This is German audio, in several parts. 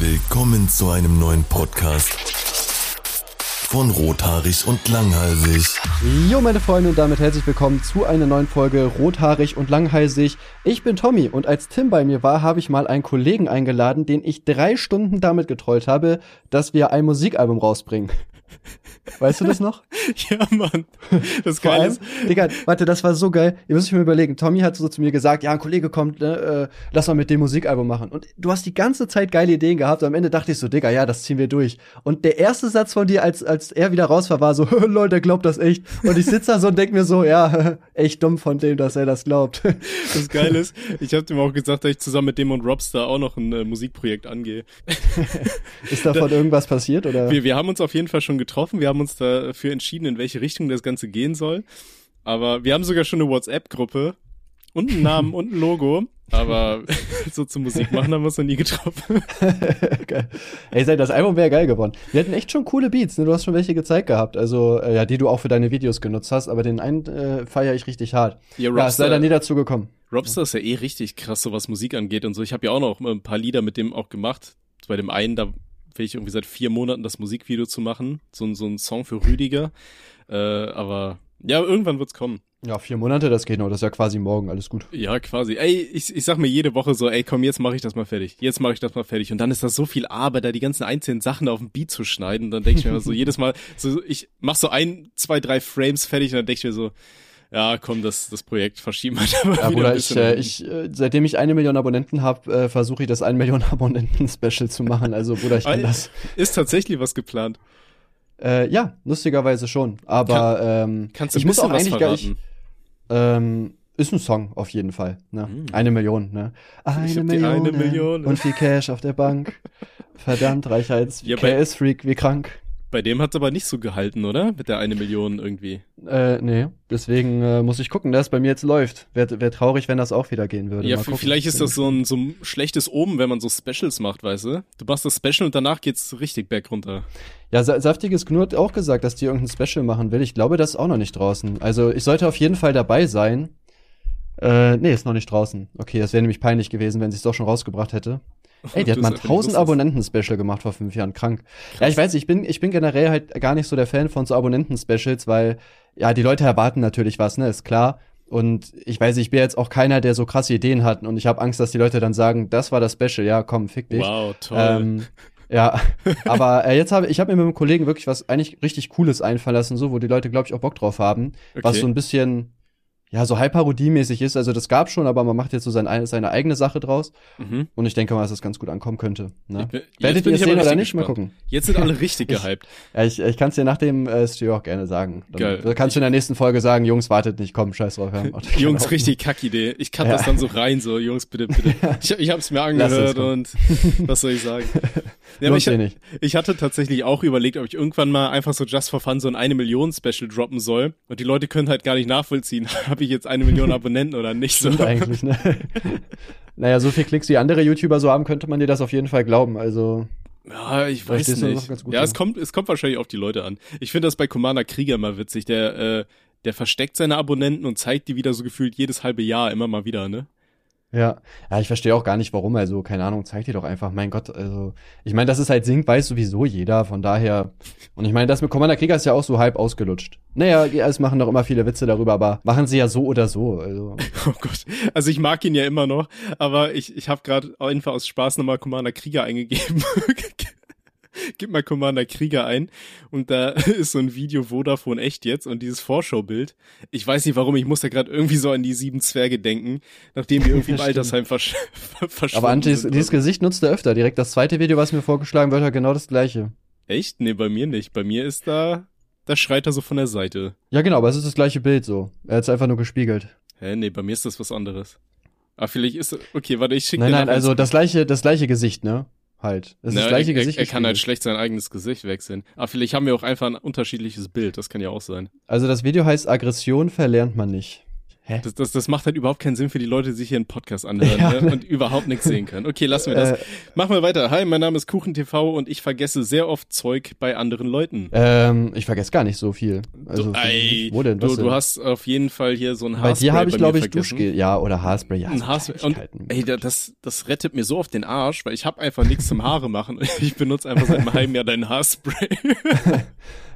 Willkommen zu einem neuen Podcast von Rothaarig und Langhalsig. Jo, meine Freunde, und damit herzlich willkommen zu einer neuen Folge Rothaarig und Langhalsig. Ich bin Tommy und als Tim bei mir war, habe ich mal einen Kollegen eingeladen, den ich drei Stunden damit getrollt habe, dass wir ein Musikalbum rausbringen. Weißt du das noch? ja, Mann. Das Vor geil allem, ist. Digga, warte, das war so geil. Ihr müsst euch mal überlegen. Tommy hat so zu mir gesagt, ja, ein Kollege kommt, ne, äh, lass mal mit dem Musikalbum machen. Und du hast die ganze Zeit geile Ideen gehabt. Und am Ende dachte ich so, Digga, ja, das ziehen wir durch. Und der erste Satz von dir, als, als er wieder raus war, war so, Leute, der glaubt das echt. Und ich sitze da so und denk mir so, ja, echt dumm von dem, dass er das glaubt. Das geil ist. Ich habe dem auch gesagt, dass ich zusammen mit dem und Robster auch noch ein äh, Musikprojekt angehe. Ist davon irgendwas passiert, oder? Wir, wir haben uns auf jeden Fall schon getroffen. Wir haben uns dafür entschieden, in welche Richtung das Ganze gehen soll. Aber wir haben sogar schon eine WhatsApp-Gruppe und einen Namen und ein Logo. Aber so zum Musik machen haben wir uns noch nie getroffen. geil. Ey, sei, das Album wäre geil geworden. Wir hatten echt schon coole Beats, ne? Du hast schon welche gezeigt gehabt. Also, äh, ja, die du auch für deine Videos genutzt hast, aber den einen äh, feiere ich richtig hart. Ja, Ja, ist leider nie dazu gekommen. Robster ist ja eh richtig krass, so was Musik angeht und so. Ich habe ja auch noch ein paar Lieder mit dem auch gemacht. Bei dem einen, da will ich irgendwie seit vier Monaten das Musikvideo zu machen. So, ein so ein Song für Rüdiger. Äh, aber ja, irgendwann wird's kommen. Ja, vier Monate, das geht noch. Das ist ja quasi morgen, alles gut. Ja, quasi. Ey, ich, ich sag mir jede Woche so, ey, komm, jetzt mache ich das mal fertig. Jetzt mache ich das mal fertig. Und dann ist das so viel Arbeit, da die ganzen einzelnen Sachen auf dem Beat zu schneiden. Dann denke ich mir immer so, jedes Mal, so, ich mach so ein, zwei, drei Frames fertig und dann denke ich mir so, ja, komm, das, das Projekt verschieben halt aber Ja, wieder Bruder, ein ich, äh, ich, äh, seitdem ich eine Million Abonnenten habe, äh, versuche ich das ein Million Abonnenten-Special zu machen. Also, Bruder, ich kann das. Ist tatsächlich was geplant. Äh, ja, lustigerweise schon. Aber ähm, Kannst du ich muss auch eigentlich gar nicht. verraten? Ähm, ist ein Song auf jeden Fall. Ne? Eine Million, ne? Eine Million, eine Million. und viel Cash auf der Bank. Verdammt, reicher als Ja, KS-Freak, wie krank. Bei dem hat's aber nicht so gehalten, oder? Mit der eine Million irgendwie. Äh, nee, deswegen äh, muss ich gucken, dass es bei mir jetzt läuft. Wäre wär traurig, wenn das auch wieder gehen würde. Ja, vielleicht ist das so ein, so ein schlechtes Omen, wenn man so Specials macht, weißt du? Du machst das Special und danach geht's richtig back runter. Ja, Sa Saftiges Knur hat auch gesagt, dass die irgendein Special machen will. Ich glaube, das ist auch noch nicht draußen. Also ich sollte auf jeden Fall dabei sein. Äh, nee, ist noch nicht draußen. Okay, das wäre nämlich peinlich gewesen, wenn sie es doch schon rausgebracht hätte. Ey, die hat mal es ein einfach nicht 1000 wusstest. Abonnenten-Special gemacht vor fünf Jahren. Krank. Ja, ich weiß, ich bin, ich bin generell halt gar nicht so der Fan von so Abonnenten-Specials, weil, ja, die Leute erwarten natürlich was, ne, ist klar. Und ich weiß, ich bin jetzt auch keiner, der so krasse Ideen hat. Und ich habe Angst, dass die Leute dann sagen, das war das Special, ja, komm, fick dich. Wow, toll. Ähm, ja, aber äh, jetzt habe ich habe mir mit einem Kollegen wirklich was eigentlich richtig Cooles einfallen lassen, so wo die Leute glaube ich auch Bock drauf haben, was Okay. so ein bisschen ja so halb parodiemäßig ist. Also das gab schon, aber man macht jetzt so sein, seine eigene Sache draus mhm. und ich denke mal, dass das ganz gut ankommen könnte. Ne? Ich bin- Werdet ihr ich es aber sehen oder nicht? Mal gespannt. gucken. Jetzt sind alle richtig Ich- gehypt. Ja, ich, ich kann es dir nach dem äh, Stream auch gerne sagen. Dann Geil. dann kannst du in der nächsten Folge sagen, Jungs, wartet nicht, komm, scheiß drauf. Jungs, richtig Kackidee. Ich cut Ja. das dann so rein, so, Jungs, bitte, bitte. Ich, ich hab's mir angehört und was soll ich sagen? Ja, ich, nicht. ich hatte tatsächlich auch überlegt, ob ich irgendwann mal einfach so just for fun so ein eine Million Special droppen soll. Und die Leute können halt gar nicht nachvollziehen, habe ich jetzt eine Million Abonnenten oder nicht so. Stimmt eigentlich, ne? naja, so viel Klicks wie andere YouTuber so haben, könnte man dir das auf jeden Fall glauben. Also, Ja, ich weiß nicht. ja, es kommt, es kommt wahrscheinlich auf die Leute an. Ich finde das bei Commander Krieger immer witzig. Der, äh, der versteckt seine Abonnenten und zeigt die wieder so gefühlt jedes halbe Jahr immer mal wieder, ne? Ja, ja, ich verstehe auch gar nicht warum, also keine Ahnung, zeig dir doch einfach, mein Gott, also ich meine, dass es halt singt, weiß sowieso jeder, von daher und ich meine, das mit Commander Krieger ist ja auch so halb ausgelutscht. Naja, ja, es machen doch immer viele Witze darüber, aber machen sie ja so oder so, also Oh Gott. Also ich mag ihn ja immer noch, aber ich, ich habe gerade einfach aus Spaß nochmal Commander Krieger eingegeben. Gib mal Commander Krieger ein und da ist so ein Video Vodafone echt jetzt und dieses Vorschaubild. Ich weiß nicht warum, ich muss da gerade irgendwie so an die sieben Zwerge denken, nachdem die irgendwie im. Altersheim versch verschwunden aber Antis, sind. dieses Gesicht nutzt er öfter, direkt das zweite Video, was mir vorgeschlagen wird, hat genau das gleiche. Echt? Nee, bei mir nicht. Bei mir ist da, da schreit er so von der Seite. Ja, genau, aber es ist das gleiche Bild so. Er hat es einfach nur gespiegelt. Hä? Nee, bei mir ist das was anderes. Ah, vielleicht ist, okay, warte, ich schicke Nein, nein, also das gleiche, das gleiche Gesicht, ne? Halt. Das ist Na, das gleiche er, Gesicht. Er, er kann halt schlecht sein eigenes Gesicht wechseln. Aber vielleicht haben wir auch einfach ein unterschiedliches Bild. Das kann ja auch sein. Also das Video heißt Aggression verlernt man nicht. Hä? Das, das, das macht halt überhaupt keinen Sinn für die Leute, die sich hier einen Podcast anhören Ja. ne? und überhaupt nichts sehen können. Okay, lassen wir das. Äh. Machen wir weiter. Hi, mein Name ist KuchenTV und ich vergesse sehr oft Zeug bei anderen Leuten. Ähm, ich vergesse gar nicht so viel. Also, du, ey, wo denn? Du, denn? du hast auf jeden Fall hier so ein Bei Haarspray dir habe ich, bei glaube ich. Duschgel. Ja, oder Haarspray. Ja, Ein so Haarspray. Und ey, da- das, das rettet mir so auf den Arsch, weil ich habe einfach nichts zum Haare machen ich benutze einfach seit einem halben Jahr dein Haarspray.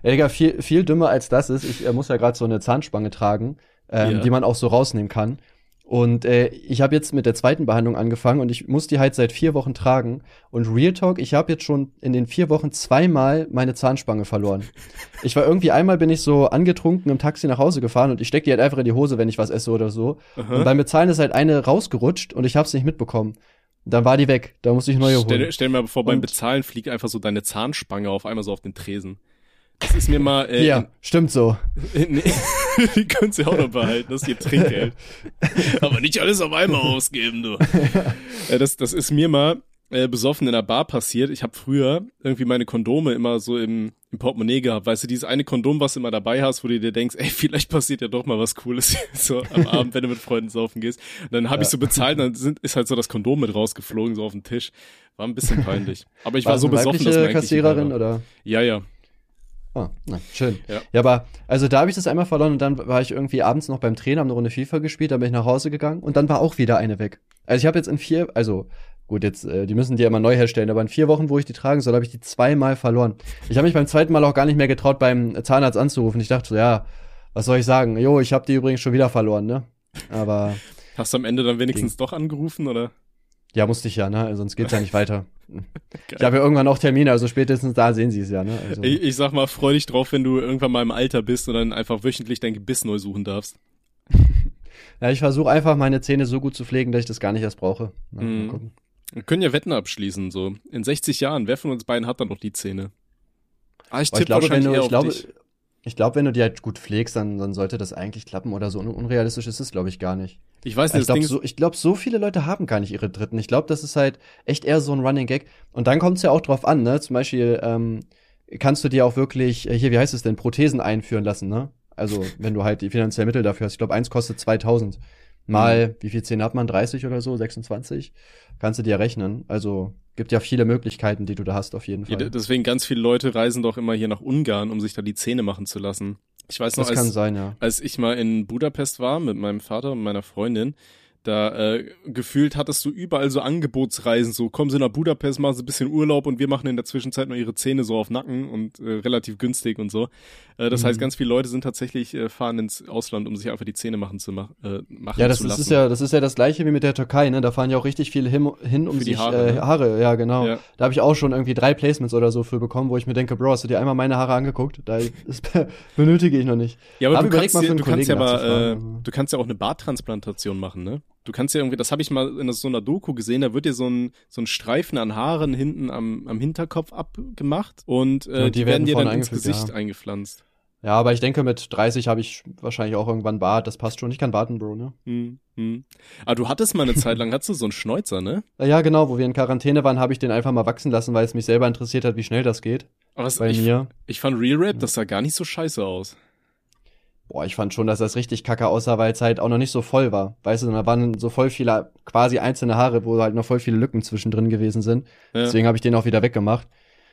Ja, Digga, viel, viel dümmer als das ist, ich äh, muss ja gerade so eine Zahnspange tragen, ähm, Ja. die man auch so rausnehmen kann. Und äh, ich habe jetzt mit der zweiten Behandlung angefangen und ich muss die halt seit vier Wochen tragen. Und Real Talk, ich habe jetzt schon in den vier Wochen zweimal meine Zahnspange verloren. Ich war irgendwie einmal bin ich so angetrunken im Taxi nach Hause gefahren und ich steck die halt einfach in die Hose, wenn ich was esse oder so. Und beim Bezahlen ist halt eine rausgerutscht und ich hab's nicht mitbekommen. Dann war die weg. Da musste ich neue holen. Stell, stell mir mal vor, beim Und- Bezahlen fliegt einfach so deine Zahnspange auf einmal so auf den Tresen. Das ist mir mal äh, ja, stimmt so. Nee, die können sie auch noch behalten, das ist ihr Trinkgeld. Aber nicht alles auf einmal ausgeben, du. Äh, das, das ist mir mal äh, besoffen in der Bar passiert. Ich habe früher irgendwie meine Kondome immer so im, im Portemonnaie gehabt. Weißt du, dieses eine Kondom, was du immer dabei hast, wo du dir denkst, ey, vielleicht passiert ja doch mal was Cooles so am Abend, wenn du mit Freunden saufen gehst. Und dann habe ich so bezahlt, dann sind, ist halt so das Kondom mit rausgeflogen, so auf den Tisch. War ein bisschen peinlich. Aber ich war, das so besoffen, dass eigentlich Kassiererin war. oder? Ja, ja. Ah, na, schön. Ja. Ja. aber also da habe ich das einmal verloren und dann war ich irgendwie abends noch beim Trainer, haben eine Runde FIFA gespielt, dann bin ich nach Hause gegangen und dann war auch wieder eine weg. Also ich habe jetzt in vier, also gut, jetzt äh, die müssen die ja immer neu herstellen, aber in vier Wochen, wo ich die tragen soll, habe ich die zweimal verloren. Ich habe mich beim zweiten Mal auch gar nicht mehr getraut, beim Zahnarzt anzurufen. Ich dachte so, ja, was soll ich sagen? Jo, ich habe die übrigens schon wieder verloren, ne? Aber Hast du am Ende dann wenigstens doch angerufen, oder? ja, musste ich ja, ne? Sonst geht's ja nicht weiter. Ich habe ja irgendwann auch Termine, also spätestens da sehen sie es ja, ne? Also, Ich, ich sag mal, freu dich drauf, wenn du irgendwann mal im Alter bist und dann einfach wöchentlich dein Gebiss neu suchen darfst. ja, ich versuche einfach meine Zähne so gut zu pflegen, dass ich das gar nicht erst brauche. Na, gucken. Wir können ja Wetten abschließen, so. In 60 Jahren, wer von uns beiden hat dann noch die Zähne? Ah, ich tippe wahrscheinlich du, eher ich auf glaube, dich. Ich glaube, wenn du die halt gut pflegst, dann, dann sollte das eigentlich klappen oder so un unrealistisch ist es, glaube ich, gar nicht. Ich weiß Ich nicht, Ding glaube, so, ich glaub, so viele Leute haben gar nicht ihre Dritten. Ich glaube, das ist halt echt eher so ein Running Gag. Und dann kommt es ja auch drauf an, ne? Zum Beispiel ähm, kannst du dir auch wirklich, äh, hier, wie heißt es denn, Prothesen einführen lassen, ne? Also, wenn du halt die finanziellen Mittel dafür hast. Ich glaube, eins kostet 2000. Mal, Mhm. wie viel Zähne hat man? 30 oder so? 26? Kannst du dir rechnen. Also, gibt ja viele Möglichkeiten, die du da hast, auf jeden ja, Fall. deswegen ganz viele Leute reisen doch immer hier nach Ungarn, um sich da die Zähne machen zu lassen. Ich weiß noch, das kann als, sein, ja. als ich mal in Budapest war mit meinem Vater und meiner Freundin, da äh, gefühlt hattest du überall so Angebotsreisen, so kommen sie nach Budapest, machen sie ein bisschen Urlaub und wir machen in der Zwischenzeit noch ihre Zähne so auf Nacken und äh, relativ günstig und so. Äh, das Mhm. heißt, ganz viele Leute sind tatsächlich äh, fahren ins Ausland, um sich einfach die Zähne machen zu mach, äh, machen Ja, das ist, ist ja, das ist ja das gleiche wie mit der Türkei, ne? Da fahren ja auch richtig viele hin, hin um Für die sich Haare, äh, ne? Haare, ja genau. Ja. Da habe ich auch schon irgendwie drei Placements oder so für bekommen, wo ich mir denke, Bro, hast du dir einmal meine Haare angeguckt? Da benötige ich noch nicht. Ja, aber du kannst, dir, du ja äh, du kannst ja auch eine Barttransplantation machen, ne? Du kannst ja irgendwie, das habe ich mal in so einer Doku gesehen, da wird dir so ein, so ein Streifen an Haaren hinten am, am Hinterkopf abgemacht und äh, Ja, die, die werden werden dir dann ins Gesicht ja. eingepflanzt. Ja, aber ich denke, mit 30 habe ich wahrscheinlich auch irgendwann Bart, das passt schon. Ich kann warten, Bro, ne? Hm, hm. Aber du hattest mal eine Zeit lang, hattest du so einen Schnäuzer, ne? Äh, Ja, genau, wo wir in Quarantäne waren, habe ich den einfach mal wachsen lassen, weil es mich selber interessiert hat, wie schnell das geht. Aber Bei ich, mir. ich fand Real Rap, das sah gar nicht so scheiße aus. Boah, ich fand schon, dass das richtig kacke aussah, weil es halt auch noch nicht so voll war. Weißt du, da waren so voll viele quasi einzelne Haare, wo halt noch voll viele Lücken zwischendrin gewesen sind. Ja. Deswegen habe ich den auch wieder weggemacht.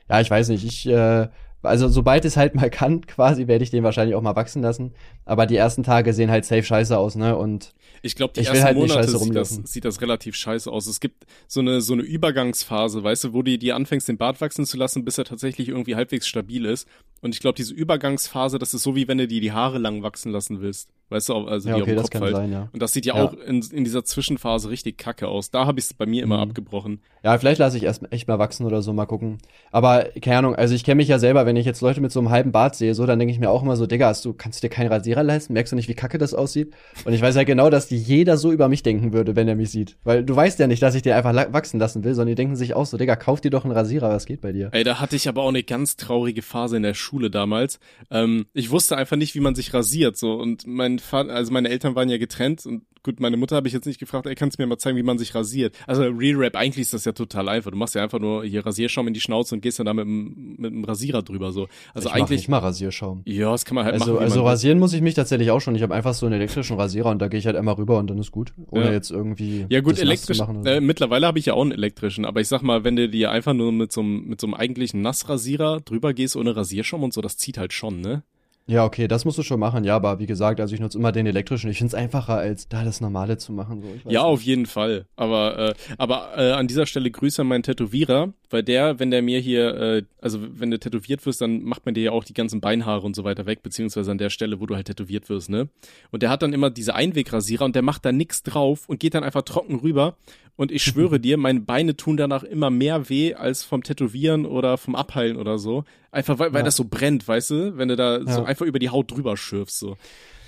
Ja, ich weiß nicht, ich, äh, also sobald es halt mal kann, quasi, werde ich den wahrscheinlich auch mal wachsen lassen. Aber die ersten Tage sehen halt safe scheiße aus, ne? Und Ich glaube, die Ich ersten halt Monate sieht das, sieht das relativ scheiße aus. Es gibt so eine, so eine Übergangsphase, weißt du, wo du dir anfängst, den Bart wachsen zu lassen, bis er tatsächlich irgendwie halbwegs stabil ist. Und ich glaube, diese Übergangsphase, das ist so, wie wenn du dir die Haare lang wachsen lassen willst. Weißt du, also ja, die okay, das Kopf kann halt. sein, ja. Und das sieht ja, Ja. auch in, in dieser Zwischenphase richtig kacke aus. Da habe ich es bei mir immer Mhm. abgebrochen. Ja, vielleicht lasse ich erst echt mal wachsen oder so, mal gucken. Aber keine Ahnung, also ich kenne mich ja selber, wenn ich jetzt Leute mit so einem halben Bart sehe, so, dann denke ich mir auch immer so, Digga, hast du, kannst du dir keinen Rasierer leisten? Merkst du nicht, wie kacke das aussieht? Und ich weiß ja genau, dass die jeder so über mich denken würde, wenn er mich sieht. Weil du weißt ja nicht, dass ich dir einfach wachsen lassen will, sondern die denken sich auch so, Digga, kauf dir doch einen Rasierer, was geht bei dir? Ey, da hatte ich aber auch eine ganz traurige Phase in der Schule damals. Ähm, ich wusste einfach nicht, wie man sich rasiert, so. Und mein Vater, also meine Eltern waren ja getrennt und gut, meine Mutter habe ich jetzt nicht gefragt, ey, kannst du mir mal zeigen, wie man sich rasiert? Also Real Rap, eigentlich ist das ja total einfach. Du machst ja einfach nur hier Rasierschaum in die Schnauze und gehst dann da mit dem, mit dem Rasierer drüber so. Also ich eigentlich. Mach nicht mal Rasierschaum. Ja, das kann man halt also, machen. Also rasieren muss ich mich tatsächlich auch schon. Ich habe einfach so einen elektrischen Rasierer und da gehe ich halt einmal rüber und dann ist gut. Ohne Ja. jetzt irgendwie. Ja gut, elektrisch. Äh, mittlerweile habe ich ja auch einen elektrischen, aber ich sag mal, wenn du dir einfach nur mit so einem mit so einem eigentlichen Nassrasierer drüber gehst ohne Rasierschaum und so, das zieht halt schon, ne? Ja, okay, das musst du schon machen, ja, aber wie gesagt, also ich nutze immer den elektrischen. Ich find's einfacher, als da das normale zu machen. So. Ja, nicht. auf jeden Fall. Aber äh, aber äh, an dieser Stelle Grüße an meinen Tätowierer, weil der, wenn der mir hier, äh, also wenn du tätowiert wirst, dann macht man dir ja auch die ganzen Beinhaare und so weiter weg, beziehungsweise an der Stelle, wo du halt tätowiert wirst, ne? Und der hat dann immer diese Einwegrasierer und der macht da nix drauf und geht dann einfach trocken rüber. Und ich schwöre dir, meine Beine tun danach immer mehr weh als vom Tätowieren oder vom Abheilen oder so. Einfach weil, weil Ja. das so brennt, weißt du? Wenn du da so Ja. einfach über die Haut drüber schürfst, so.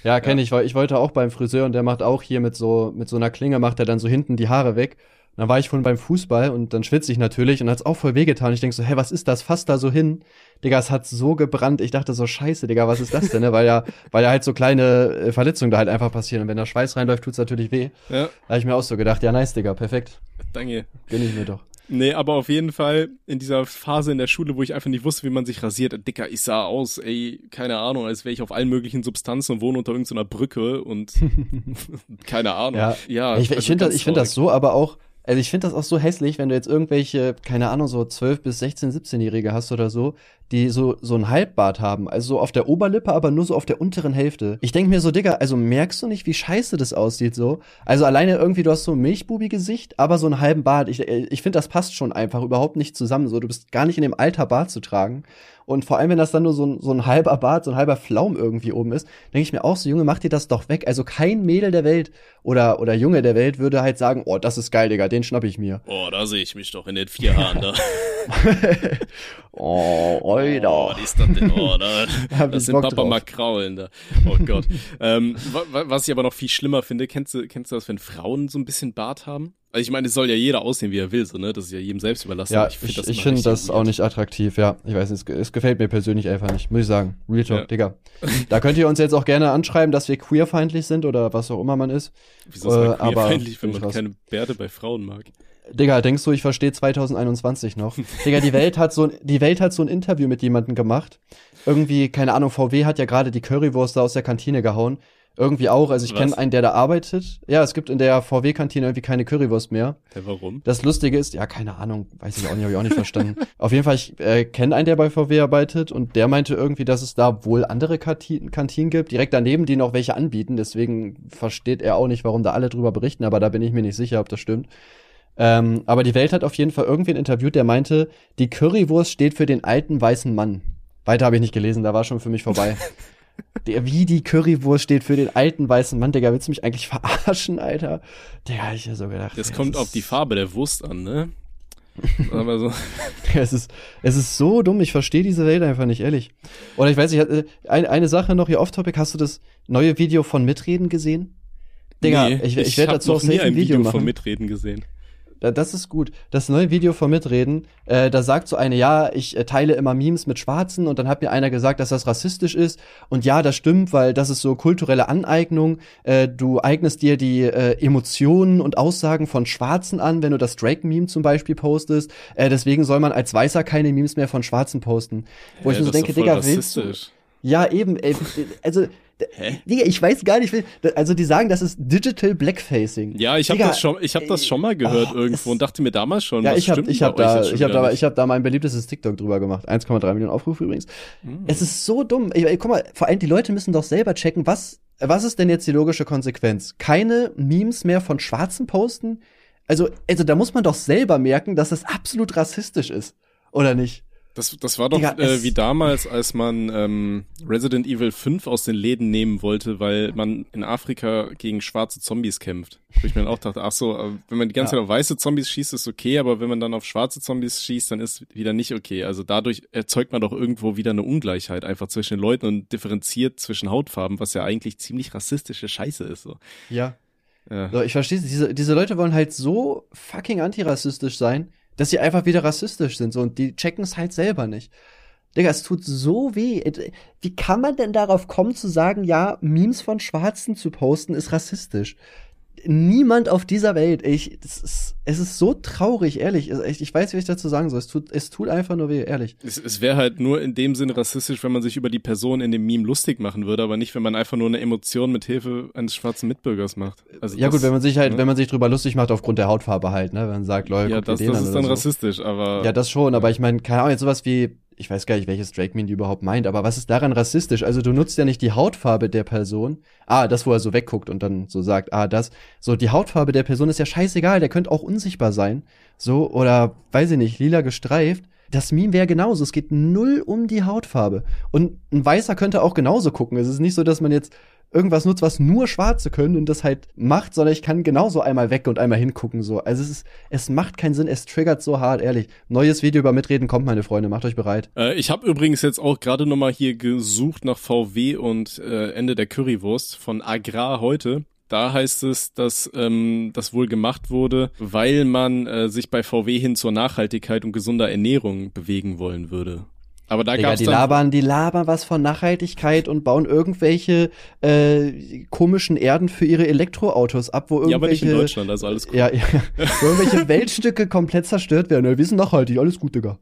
Ja, kenne ich, weil ich wollte auch beim Friseur und der macht auch hier mit so, mit so einer Klinge macht er dann so hinten die Haare weg. Dann war ich vorhin beim Fußball und dann schwitze ich natürlich und hat's auch voll wehgetan. Ich denk so, hä, was ist das? Fass da so hin. Digga, es hat so gebrannt. Ich dachte so, scheiße, Digga, was ist das denn? Ne? Weil ja, weil ja halt so kleine äh, Verletzungen da halt einfach passieren. Und wenn da Schweiß reinläuft, tut's natürlich weh. Ja, Da hab ich mir auch so gedacht, ja, nice, Digga, perfekt. danke. Gönn ich mir doch. Nee, aber auf jeden Fall in dieser Phase in der Schule, wo ich einfach nicht wusste, wie man sich rasiert, Dicker, ich sah aus, ey, keine Ahnung, als wäre ich auf allen möglichen Substanzen und wohne unter irgendeiner Brücke und keine Ahnung. Ja, ja ich ich also finde das, ich find das so, aber auch, also ich finde das auch so hässlich, wenn du jetzt irgendwelche, keine Ahnung, so 12 bis 16, 17-Jährige hast oder so, die so, so ein Halbbart haben. Also so auf der Oberlippe, aber nur so auf der unteren Hälfte. Ich denk mir so, Digga, also merkst du nicht, wie scheiße das aussieht so? Also alleine irgendwie, du hast so ein Milchbubi-Gesicht, aber so einen halben Bart. Ich, ich finde, das passt schon einfach überhaupt nicht zusammen. So, du bist gar nicht in dem Alter, Bart zu tragen. Und vor allem, wenn das dann nur so ein, so ein halber Bart, so ein halber Flaum irgendwie oben ist, denke ich mir auch so, Junge, mach dir das doch weg. Also kein Mädel der Welt oder, oder Junge der Welt würde halt sagen, oh, das ist geil, Digga, den schnapp ich mir. Oh, da sehe ich mich doch in den vier Haaren da. oh, Oh, Alter. was ist das denn? Oh, da, das sind Bock Papa drauf. mal kraulen da. Oh Gott. ähm, wa- wa- was ich aber noch viel schlimmer finde, kennst du, kennst du das, wenn Frauen so ein bisschen Bart haben? Also ich meine, es soll ja jeder aussehen, wie er will, so, ne? Das ist ja jedem selbst überlassen. Ja, ich, find ich, das ich finde richtig das auch nicht attraktiv, ja. Ich weiß nicht, es, es gefällt mir persönlich einfach nicht, muss ich sagen. Real Talk, Ja. Digga. Da könnt ihr uns jetzt auch gerne anschreiben, dass wir queerfeindlich sind oder was auch immer man ist. Wieso ist man äh, aber queerfeindlich, wenn man keine Bärte bei Frauen mag? Digga, denkst du, ich verstehe 2021 noch? Digga, die Welt hat so ein, die Welt hat so ein Interview mit jemandem gemacht. Irgendwie, keine Ahnung, VW hat ja gerade die Currywurst da aus der Kantine gehauen. Irgendwie auch, also ich kenne einen, der da arbeitet. Ja, es gibt in der VW-Kantine irgendwie keine Currywurst mehr. Hä, warum? Das Lustige ist, ja, keine Ahnung, weiß ich auch nicht, habe ich auch nicht verstanden. Auf jeden Fall, ich äh, kenne einen, der bei VW arbeitet und der meinte irgendwie, dass es da wohl andere Kanti- Kantinen gibt, direkt daneben, die noch welche anbieten. Deswegen versteht er auch nicht, warum da alle drüber berichten, aber da bin ich mir nicht sicher, ob das stimmt. Ähm, aber die Welt hat auf jeden Fall irgendwen interviewt, der meinte, die Currywurst steht für den alten weißen Mann. Weiter habe ich nicht gelesen, da war schon für mich vorbei. Der, wie die Currywurst steht für den alten weißen Mann, Digga, willst du mich eigentlich verarschen, Alter? Digga, hab ich ja so gedacht. Das ey, kommt auf die Farbe der Wurst an, ne? Aber so. Es ist, es ist so dumm, ich verstehe diese Welt einfach nicht, ehrlich. Oder ich weiß nicht, äh, ein, eine Sache noch hier off-topic, hast du das neue Video von Mitreden gesehen? Digga, Nee, ich, ich, werde hab dazu auch nie safe ein ein Video, Video machen. vom Mitreden gesehen. Da- Das ist gut. Das neue Video von Mitreden, äh, da sagt so eine, ja, ich äh, teile immer Memes mit Schwarzen und dann hat mir einer gesagt, dass das rassistisch ist. Und ja, das stimmt, weil das ist so kulturelle Aneignung. Äh, du eignest dir die äh, Emotionen und Aussagen von Schwarzen an, wenn du das Drake-Meme zum Beispiel postest. Äh, deswegen soll man als Weißer keine Memes mehr von Schwarzen posten. Wo ich Hä, mir so denke, Digga, willst du? Ja, eben, ey, also, Hä? Digga, ich weiß gar nicht, also die sagen, das ist Digital Blackfacing. Ja, ich habe das schon, ich habe das schon mal gehört oh, irgendwo und dachte mir damals schon, Ja, was ich habe stimmt ich hab da ich habe da ich habe da mein beliebtestes TikTok drüber gemacht. 1,3 Millionen Aufrufe übrigens. Hm. Es ist so dumm. Ich, guck mal, vor allem die Leute müssen doch selber checken, was was ist denn jetzt die logische Konsequenz? Keine Memes mehr von Schwarzen posten? Also also da muss man doch selber merken, dass das absolut rassistisch ist, oder nicht? Das, das war doch Digga, äh, wie damals, als man ähm, Resident Evil 5 aus den Läden nehmen wollte, weil man in Afrika gegen schwarze Zombies kämpft. Wo ich mir dann auch dachte, ach so, äh, wenn man die ganze Ja. Zeit auf weiße Zombies schießt, ist okay, aber wenn man dann auf schwarze Zombies schießt, dann ist wieder nicht okay. Also dadurch erzeugt man doch irgendwo wieder eine Ungleichheit einfach zwischen den Leuten und differenziert zwischen Hautfarben, was ja eigentlich ziemlich rassistische Scheiße ist. So. Ja. Ja. So, ich verstehe diese diese Leute wollen halt so fucking antirassistisch sein, dass sie einfach wieder rassistisch sind so und die checken es halt selber nicht. Digga, es tut so weh. Wie kann man denn darauf kommen zu sagen, ja, Memes von Schwarzen zu posten ist rassistisch? Niemand auf dieser Welt, ich, das ist, es ist so traurig, ehrlich. Also ich, ich weiß, wie ich dazu sagen soll. Es tut, es tut einfach nur weh, ehrlich. Es, es wäre halt nur in dem Sinne rassistisch, wenn man sich über die Person in dem Meme lustig machen würde, aber nicht, wenn man einfach nur eine Emotion mit Hilfe eines schwarzen Mitbürgers macht. Also ja das, gut, wenn man sich halt, ne? wenn man sich drüber lustig macht aufgrund der Hautfarbe halt, ne, wenn man sagt, Leute, ja, das, das ist dann so. rassistisch, aber ja, das schon. Aber ich meine, keine Ahnung, jetzt sowas wie ich weiß gar nicht, welches Drake-Meme die überhaupt meint, aber was ist daran rassistisch? Also du nutzt ja nicht die Hautfarbe der Person. Ah, das, wo er so wegguckt und dann so sagt, ah, das. So, die Hautfarbe der Person ist ja scheißegal, der könnte auch unsichtbar sein. So, oder, weiß ich nicht, lila gestreift. Das Meme wäre genauso. Es geht null um die Hautfarbe. Und ein Weißer könnte auch genauso gucken. Es ist nicht so, dass man jetzt irgendwas nutzt, was nur Schwarze können und das halt macht, sondern ich kann genauso einmal weg und einmal hingucken so. Also es ist, es macht keinen Sinn, es triggert so hart, ehrlich. Neues Video über Mitreden kommt, meine Freunde, macht euch bereit. Äh, ich habe übrigens jetzt auch gerade noch mal hier gesucht nach VW und äh, Ende der Currywurst von Agrar heute. Da heißt es, dass ähm, das wohl gemacht wurde, weil man äh, sich bei VW hin zur Nachhaltigkeit und gesunder Ernährung bewegen wollen würde. Aber da Digga, gab's die labern, die labern was von Nachhaltigkeit und bauen irgendwelche äh, komischen Erden für ihre Elektroautos ab, wo irgendwelche ja, aber nicht in Deutschland, also alles cool. Ja, ja, wo irgendwelche Weltstücke komplett zerstört werden. Ja, wir sind nachhaltig, alles gut, Digga.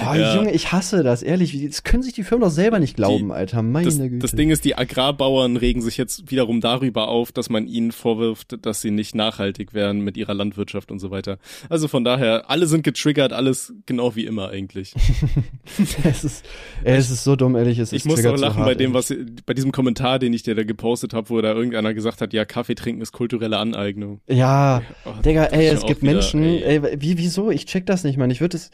Oh, ja. Junge, ich hasse das, ehrlich. Das können sich die Firmen doch selber nicht glauben, die, Alter. Meine das, Güte. Das Ding ist, die Agrarbauern regen sich jetzt wiederum darüber auf, dass man ihnen vorwirft, dass sie nicht nachhaltig wären mit ihrer Landwirtschaft und so weiter. Also von daher, alle sind getriggert, alles genau wie immer eigentlich. es ist, ey, es ist so dumm, ehrlich. Es ich muss auch lachen hart, bei dem, was, bei diesem Kommentar, den ich dir da gepostet habe, wo da irgendeiner gesagt hat, ja, Kaffee trinken ist kulturelle Aneignung. Ja, oh, Digga, ey, es gibt wieder, Menschen, ey. ey, wie, wieso? Ich check das nicht, man. Ich würde es,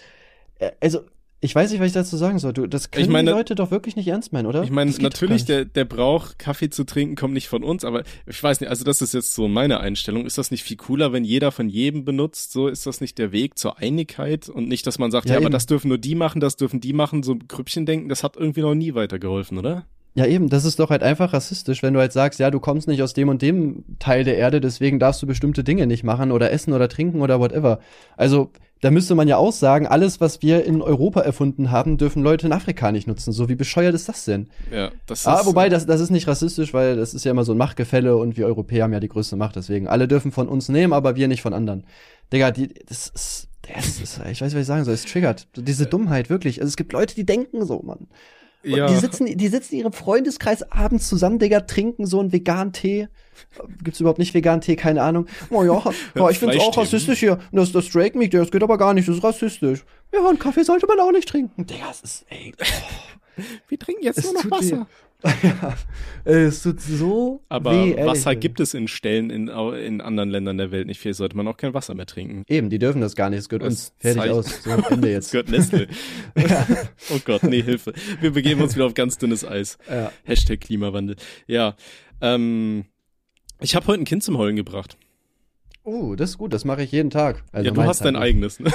äh, also, ich weiß nicht, was ich dazu sagen soll. Du, das können ich meine, die Leute doch wirklich nicht ernst meinen, oder? Ich meine, natürlich, der, der Brauch, Kaffee zu trinken, kommt nicht von uns, aber ich weiß nicht, also das ist jetzt so meine Einstellung. Ist das nicht viel cooler, wenn jeder von jedem benutzt? So ist das nicht der Weg zur Einigkeit und nicht, dass man sagt, ja, ja aber das dürfen nur die machen, das dürfen die machen, so Grüppchen denken, das hat irgendwie noch nie weitergeholfen, oder? Ja, eben, das ist doch halt einfach rassistisch, wenn du halt sagst, ja, du kommst nicht aus dem und dem Teil der Erde, deswegen darfst du bestimmte Dinge nicht machen oder essen oder trinken oder whatever. Also, da müsste man ja auch sagen, alles, was wir in Europa erfunden haben, dürfen Leute in Afrika nicht nutzen. So wie bescheuert ist das denn? Ja, das ah, ist. Ah, wobei, das, das ist nicht rassistisch, weil das ist ja immer so ein Machtgefälle und wir Europäer haben ja die größte Macht, deswegen. Alle dürfen von uns nehmen, aber wir nicht von anderen. Digga, die, das ist, das ist, ich weiß, was ich sagen soll, es triggert. Diese Dummheit, wirklich. Also es gibt Leute, die denken so, Mann. Ja. die sitzen, die sitzen in ihrem Freundeskreis abends zusammen, Digga, trinken so einen veganen Tee. Gibt's überhaupt nicht veganen Tee? Keine Ahnung. Oh ja, ja ich find's auch rassistisch hier. Das, das Drake Meat, das geht aber gar nicht, das ist rassistisch. Ja, und Kaffee sollte man auch nicht trinken. Digga, es ist, ey. Wir trinken jetzt es nur noch Wasser. ja, es tut so Aber weh, Wasser gibt es in Stellen in, in anderen Ländern der Welt nicht viel, sollte man auch kein Wasser mehr trinken. Eben, die dürfen das gar nicht, es gehört das uns. Fertig Zeichen. aus, so Ende jetzt. Gehört Nestle. ja. Oh Gott, nee, Hilfe. Wir begeben uns wieder auf ganz dünnes Eis. Ja. Hashtag Klimawandel. Ja, ähm, ich habe heute ein Kind zum Heulen gebracht. Oh, das ist gut, das mache ich jeden Tag. Also ja, du hast dein eigenes. Ne?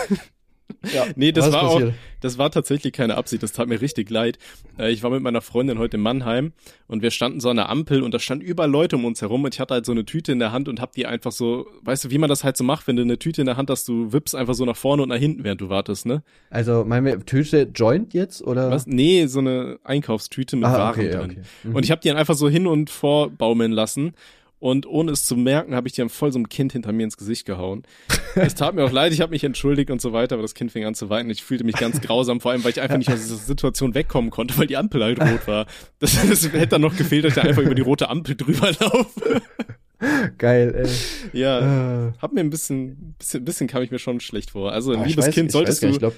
Ja, nee, das war passiert? auch, das war tatsächlich keine Absicht, das tat mir richtig leid. Äh, ich war mit meiner Freundin heute in Mannheim und wir standen so an der Ampel und da standen überall Leute um uns herum und ich hatte halt so eine Tüte in der Hand und hab die einfach so, weißt du, wie man das halt so macht, wenn du eine Tüte in der Hand hast, du wippst einfach so nach vorne und nach hinten, während du wartest, ne? Also, meine Tüte Joint jetzt oder? Was? Nee, so eine Einkaufstüte mit ah, Waren okay, drin. Okay. Mhm. Und ich hab die dann einfach so hin und vor baumeln lassen und ohne es zu merken, habe ich dir voll so ein Kind hinter mir ins Gesicht gehauen. es tat mir auch leid, ich habe mich entschuldigt und so weiter, aber das Kind fing an zu weinen. Ich fühlte mich ganz grausam, vor allem, weil ich einfach nicht aus dieser Situation wegkommen konnte, weil die Ampel halt rot war. Das, das hätte dann noch gefehlt, dass ich einfach über die rote Ampel drüber laufe. Geil, ey. Ja, äh. hab mir ein bisschen, bisschen, bisschen kam ich mir schon schlecht vor. Also, ein oh, liebes weiß, Kind, solltest du, glaub,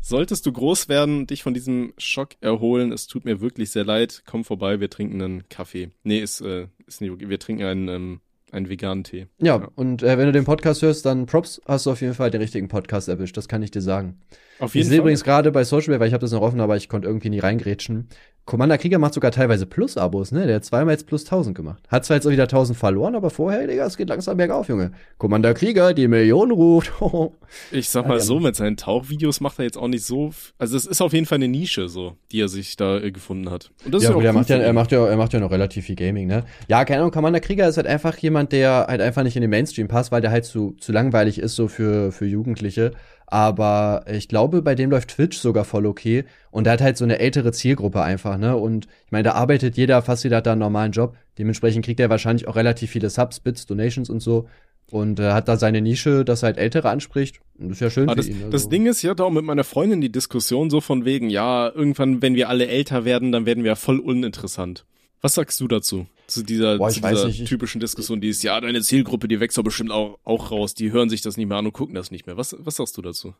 solltest du groß werden, dich von diesem Schock erholen, es tut mir wirklich sehr leid, komm vorbei, wir trinken einen Kaffee. Nee, ist, äh, ist nicht okay. Wir trinken einen, ähm, einen veganen Tee. Ja, ja. und äh, wenn du den Podcast hörst, dann Props, hast du auf jeden Fall den richtigen Podcast erwischt. Das kann ich dir sagen. Auf jeden ich sehe übrigens gerade bei Social Media, weil ich habe das noch offen, aber ich konnte irgendwie nie reingrätschen. Commander Krieger macht sogar teilweise Plus-Abos, ne? Der hat zweimal jetzt plus 1000 gemacht. Hat zwar jetzt auch wieder 1000 verloren, aber vorher, Digga, es geht langsam bergauf, Junge. Commander Krieger, die Million ruft. ich sag mal so, mit seinen Tauchvideos macht er jetzt auch nicht so, also es ist auf jeden Fall eine Nische, so, die er sich da äh, gefunden hat. Und das ja, ist ja, er macht ja, er macht ja, er macht ja noch relativ viel Gaming, ne? Ja, keine Ahnung, Commander Krieger ist halt einfach jemand, der halt einfach nicht in den Mainstream passt, weil der halt zu, zu langweilig ist, so für, für Jugendliche. Aber ich glaube, bei dem läuft Twitch sogar voll okay. Und der hat halt so eine ältere Zielgruppe einfach, ne? Und ich meine, da arbeitet jeder fast jeder hat da einen normalen Job. Dementsprechend kriegt er wahrscheinlich auch relativ viele Subs, Bits, Donations und so. Und äh, hat da seine Nische, dass er halt Ältere anspricht. Und das ist ja schön Aber für das, ihn. Also. das Ding ist, ich hatte auch mit meiner Freundin die Diskussion so von wegen, ja, irgendwann, wenn wir alle älter werden, dann werden wir voll uninteressant. Was sagst du dazu? Zu dieser, Boah, zu dieser nicht, ich- typischen Diskussion, die ist, ja, deine Zielgruppe, die wächst doch bestimmt auch, auch raus, die hören sich das nicht mehr an und gucken das nicht mehr. Was, was sagst du dazu?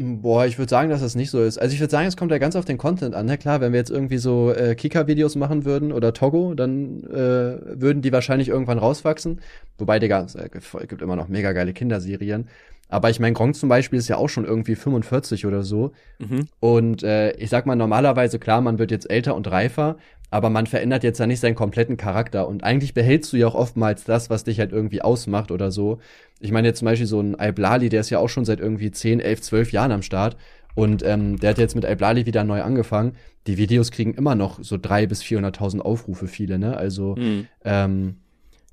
Boah, ich würde sagen, dass das nicht so ist. Also ich würde sagen, es kommt ja ganz auf den Content an. Na klar, wenn wir jetzt irgendwie so äh, Kika-Videos machen würden oder Togo, dann äh, würden die wahrscheinlich irgendwann rauswachsen. Wobei, Digga, es äh, gibt immer noch mega geile Kinderserien. Aber ich meine, Gronk zum Beispiel ist ja auch schon irgendwie 45 oder so. Mhm. Und äh, ich sag mal, normalerweise, klar, man wird jetzt älter und reifer, aber man verändert jetzt ja nicht seinen kompletten Charakter. Und eigentlich behältst du ja auch oftmals das, was dich halt irgendwie ausmacht oder so. Ich meine jetzt zum Beispiel so ein Iblali, der ist ja auch schon seit irgendwie 10, 11, 12 Jahren am Start. Und ähm, der hat jetzt mit Iblali wieder neu angefangen. Die Videos kriegen immer noch so drei bis 400.000 Aufrufe, viele, ne? Also Mhm. ähm,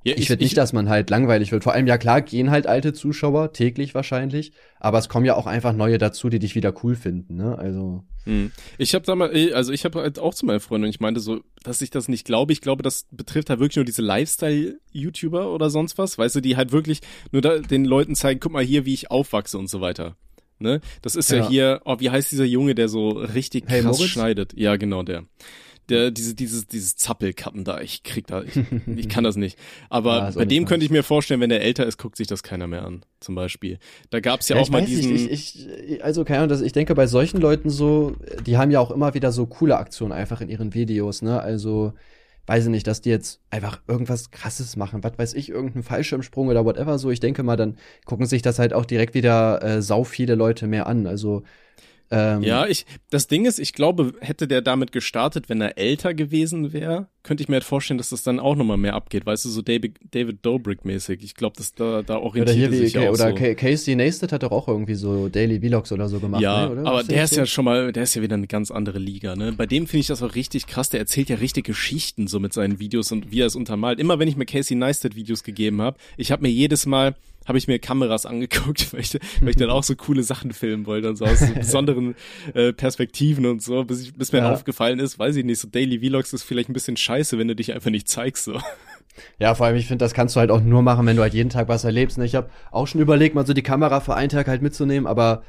Ja, ich, finde nicht, dass man halt langweilig wird. Vor allem, ja klar, gehen halt alte Zuschauer, täglich wahrscheinlich. Aber es kommen ja auch einfach neue dazu, die dich wieder cool finden, ne? Also. Hm. Ich habe da mal, also ich habe halt auch zu meiner Freundin, ich meinte so, dass ich das nicht glaube. Ich glaube, das betrifft halt wirklich nur diese Lifestyle-YouTuber oder sonst was, weißt du, die halt wirklich nur da den Leuten zeigen, guck mal hier, wie ich aufwachse und so weiter. Ne? Das ist ja, Ja. hier, oh, wie heißt dieser Junge, der so richtig Hey, krass Moritz? schneidet? Ja, genau, der. Der, diese, dieses, dieses Zappelkappen da, ich krieg da, ich, ich kann das nicht. Aber Ja, bei dem könnte ich mir vorstellen, wenn der älter ist, guckt sich das keiner mehr an, zum Beispiel. Da gab's ja, Ja, auch ich mal diesen. nicht, ich, ich, also keine Ahnung, das, ich denke bei solchen Leuten so, die haben ja auch immer wieder so coole Aktionen einfach in ihren Videos, ne? Also, weiß ich nicht, dass die jetzt einfach irgendwas krasses machen, was weiß ich, irgendeinen Fallschirmsprung oder whatever so. Ich denke mal, dann gucken sich das halt auch direkt wieder äh, sau viele Leute mehr an. Also, ähm, Ja, ich, das Ding ist, ich glaube, hätte der damit gestartet, wenn er älter gewesen wäre, könnte ich mir halt vorstellen, dass das dann auch nochmal mehr abgeht, weißt du, so David, David Dobrik-mäßig. Ich glaube, dass da, da oder orientiert hier er wie, sich ja auch oder so. Ca- Casey Neistat hat doch auch irgendwie so Daily Vlogs oder so gemacht, Ja, ne, oder? aber der ist so? ja schon mal, der ist ja wieder eine ganz andere Liga, ne? Bei dem finde ich das auch richtig krass, der erzählt ja richtig Geschichten so mit seinen Videos und wie er es untermalt. Immer wenn ich mir Casey Neistat Videos gegeben habe, ich habe mir jedes Mal habe ich mir Kameras angeguckt, weil ich, weil ich dann auch so coole Sachen filmen wollte und so aus so besonderen äh, Perspektiven und so, bis, ich, bis mir Ja. aufgefallen ist, weiß ich nicht, so Daily Vlogs ist vielleicht ein bisschen scheiße, wenn du dich einfach nicht zeigst so. Ja, vor allem, ich finde, das kannst du halt auch nur machen, wenn du halt jeden Tag was erlebst. Ne? Ich habe auch schon überlegt, mal so die Kamera für einen Tag halt mitzunehmen, aber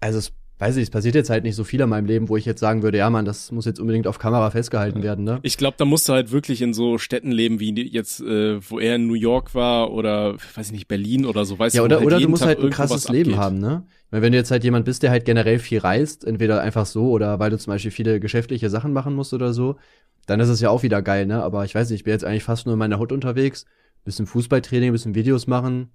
also es weiß ich, es passiert jetzt halt nicht so viel in meinem Leben, wo ich jetzt sagen würde, ja Mann, das muss jetzt unbedingt auf Kamera festgehalten werden, ne? Ich glaube, da musst du halt wirklich in so Städten leben, wie jetzt, äh, wo er in New York war oder, weiß ich nicht, Berlin oder so, weißt Ja, du, wo oder, halt oder du musst Tag halt ein krasses Leben abgeht. haben, ne? Weil wenn du jetzt halt jemand bist, der halt generell viel reist, entweder einfach so oder weil du zum Beispiel viele geschäftliche Sachen machen musst oder so, dann ist es ja auch wieder geil, ne? Aber ich weiß nicht, ich bin jetzt eigentlich fast nur in meiner Hut unterwegs, bisschen Fußballtraining, bisschen Videos machen.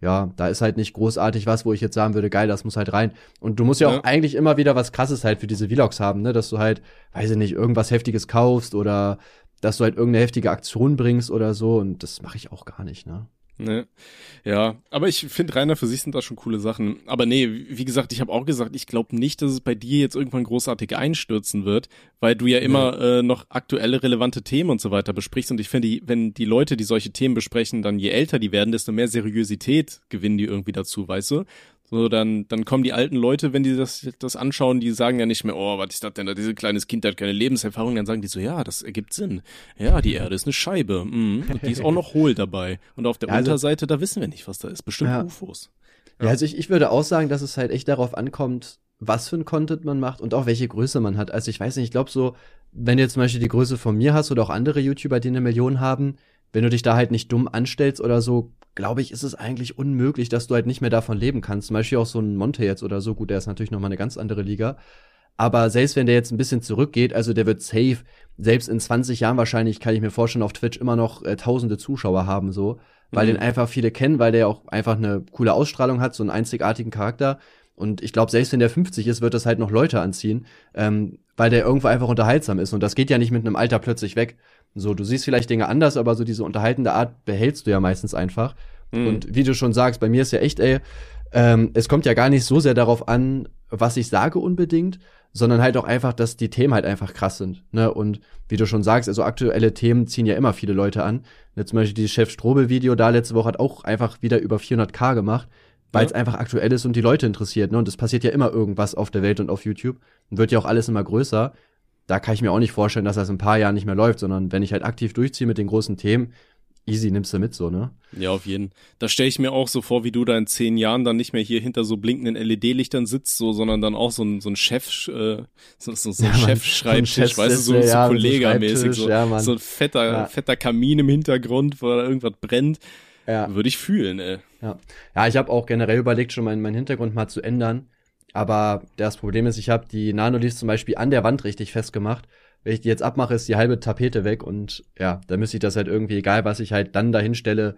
Ja, da ist halt nicht großartig was, wo ich jetzt sagen würde, geil, das muss halt rein. Und du musst ja, Ja. auch eigentlich immer wieder was krasses halt für diese Vlogs haben, ne? Dass du halt, weiß ich nicht, irgendwas Heftiges kaufst oder dass du halt irgendeine heftige Aktion bringst oder so. Und das mache ich auch gar nicht, ne? Ne? Ja, aber ich finde, Rainer für sich sind da schon coole Sachen. Aber nee, wie gesagt, ich habe auch gesagt, ich glaube nicht, dass es bei dir jetzt irgendwann großartig einstürzen wird, weil du ja immer äh, noch aktuelle, relevante Themen und so weiter besprichst. Und ich finde, wenn die Leute, die solche Themen besprechen, dann je älter die werden, desto mehr Seriosität gewinnen die irgendwie dazu, weißt du? So, dann, dann kommen die alten Leute, wenn die das, das anschauen, die sagen ja nicht mehr, oh, was ist das denn da, dieses kleines Kind hat keine Lebenserfahrung, dann sagen die so, ja, das ergibt Sinn. Ja, die Erde ist eine Scheibe, mhm. und die ist auch noch hohl dabei. Und auf der Ja, also- Unterseite, da wissen wir nicht, was da ist. Bestimmt Ja. UFOs. Ja, also ich, ich würde auch sagen, dass es halt echt darauf ankommt, was für ein Content man macht und auch welche Größe man hat. Also ich weiß nicht, ich glaube so, wenn du jetzt zum Beispiel die Größe von mir hast oder auch andere YouTuber, die eine Million haben, wenn du dich da halt nicht dumm anstellst oder so, glaube ich, ist es eigentlich unmöglich, dass du halt nicht mehr davon leben kannst. Zum Beispiel auch so ein Monte jetzt oder so, gut, der ist natürlich nochmal eine ganz andere Liga. Aber selbst wenn der jetzt ein bisschen zurückgeht, also der wird safe, selbst in 20 Jahren wahrscheinlich, kann ich mir vorstellen, auf Twitch immer noch äh, tausende Zuschauer haben, so. Weil Mhm. den einfach viele kennen, weil der auch einfach eine coole Ausstrahlung hat, so einen einzigartigen Charakter. Und ich glaube, selbst wenn der 50 ist, wird das halt noch Leute anziehen, ähm, weil der irgendwo einfach unterhaltsam ist. Und das geht ja nicht mit einem Alter plötzlich weg. So, du siehst vielleicht Dinge anders, aber so diese unterhaltende Art behältst du ja meistens einfach. Mhm. Und wie du schon sagst, bei mir ist ja echt, ey, ähm, es kommt ja gar nicht so sehr darauf an, was ich sage unbedingt, sondern halt auch einfach, dass die Themen halt einfach krass sind. Ne? Und wie du schon sagst, also aktuelle Themen ziehen ja immer viele Leute an. Ne, zum Beispiel dieses Chef Strobel-Video da letzte Woche hat auch einfach wieder über 400k gemacht, weil Ja. es einfach aktuell ist und die Leute interessiert. Ne? Und es passiert ja immer irgendwas auf der Welt und auf YouTube und wird ja auch alles immer größer. da kann ich mir auch nicht vorstellen, dass das in ein paar Jahren nicht mehr läuft, sondern wenn ich halt aktiv durchziehe mit den großen Themen, easy nimmst du mit so, ne? Ja, auf jeden. Da stelle ich mir auch so vor, wie du da in zehn Jahren dann nicht mehr hier hinter so blinkenden LED-Lichtern sitzt, so, sondern dann auch so ein, so ein Chef, äh, so, so, so ein ja, Chefschreibtisch, weißt du, so, so ja, Kollegamäßig, so, ja, so ein fetter, ja. fetter Kamin im Hintergrund, wo da irgendwas brennt. Ja. Würde ich fühlen, ey. Ja, ja ich habe auch generell überlegt, schon meinen, meinen Hintergrund mal zu ändern. Aber das Problem ist, ich habe die Nanolichts zum Beispiel an der Wand richtig festgemacht wenn ich die jetzt abmache, ist die halbe Tapete weg und ja, da müsste ich das halt irgendwie, egal was ich halt dann dahin stelle,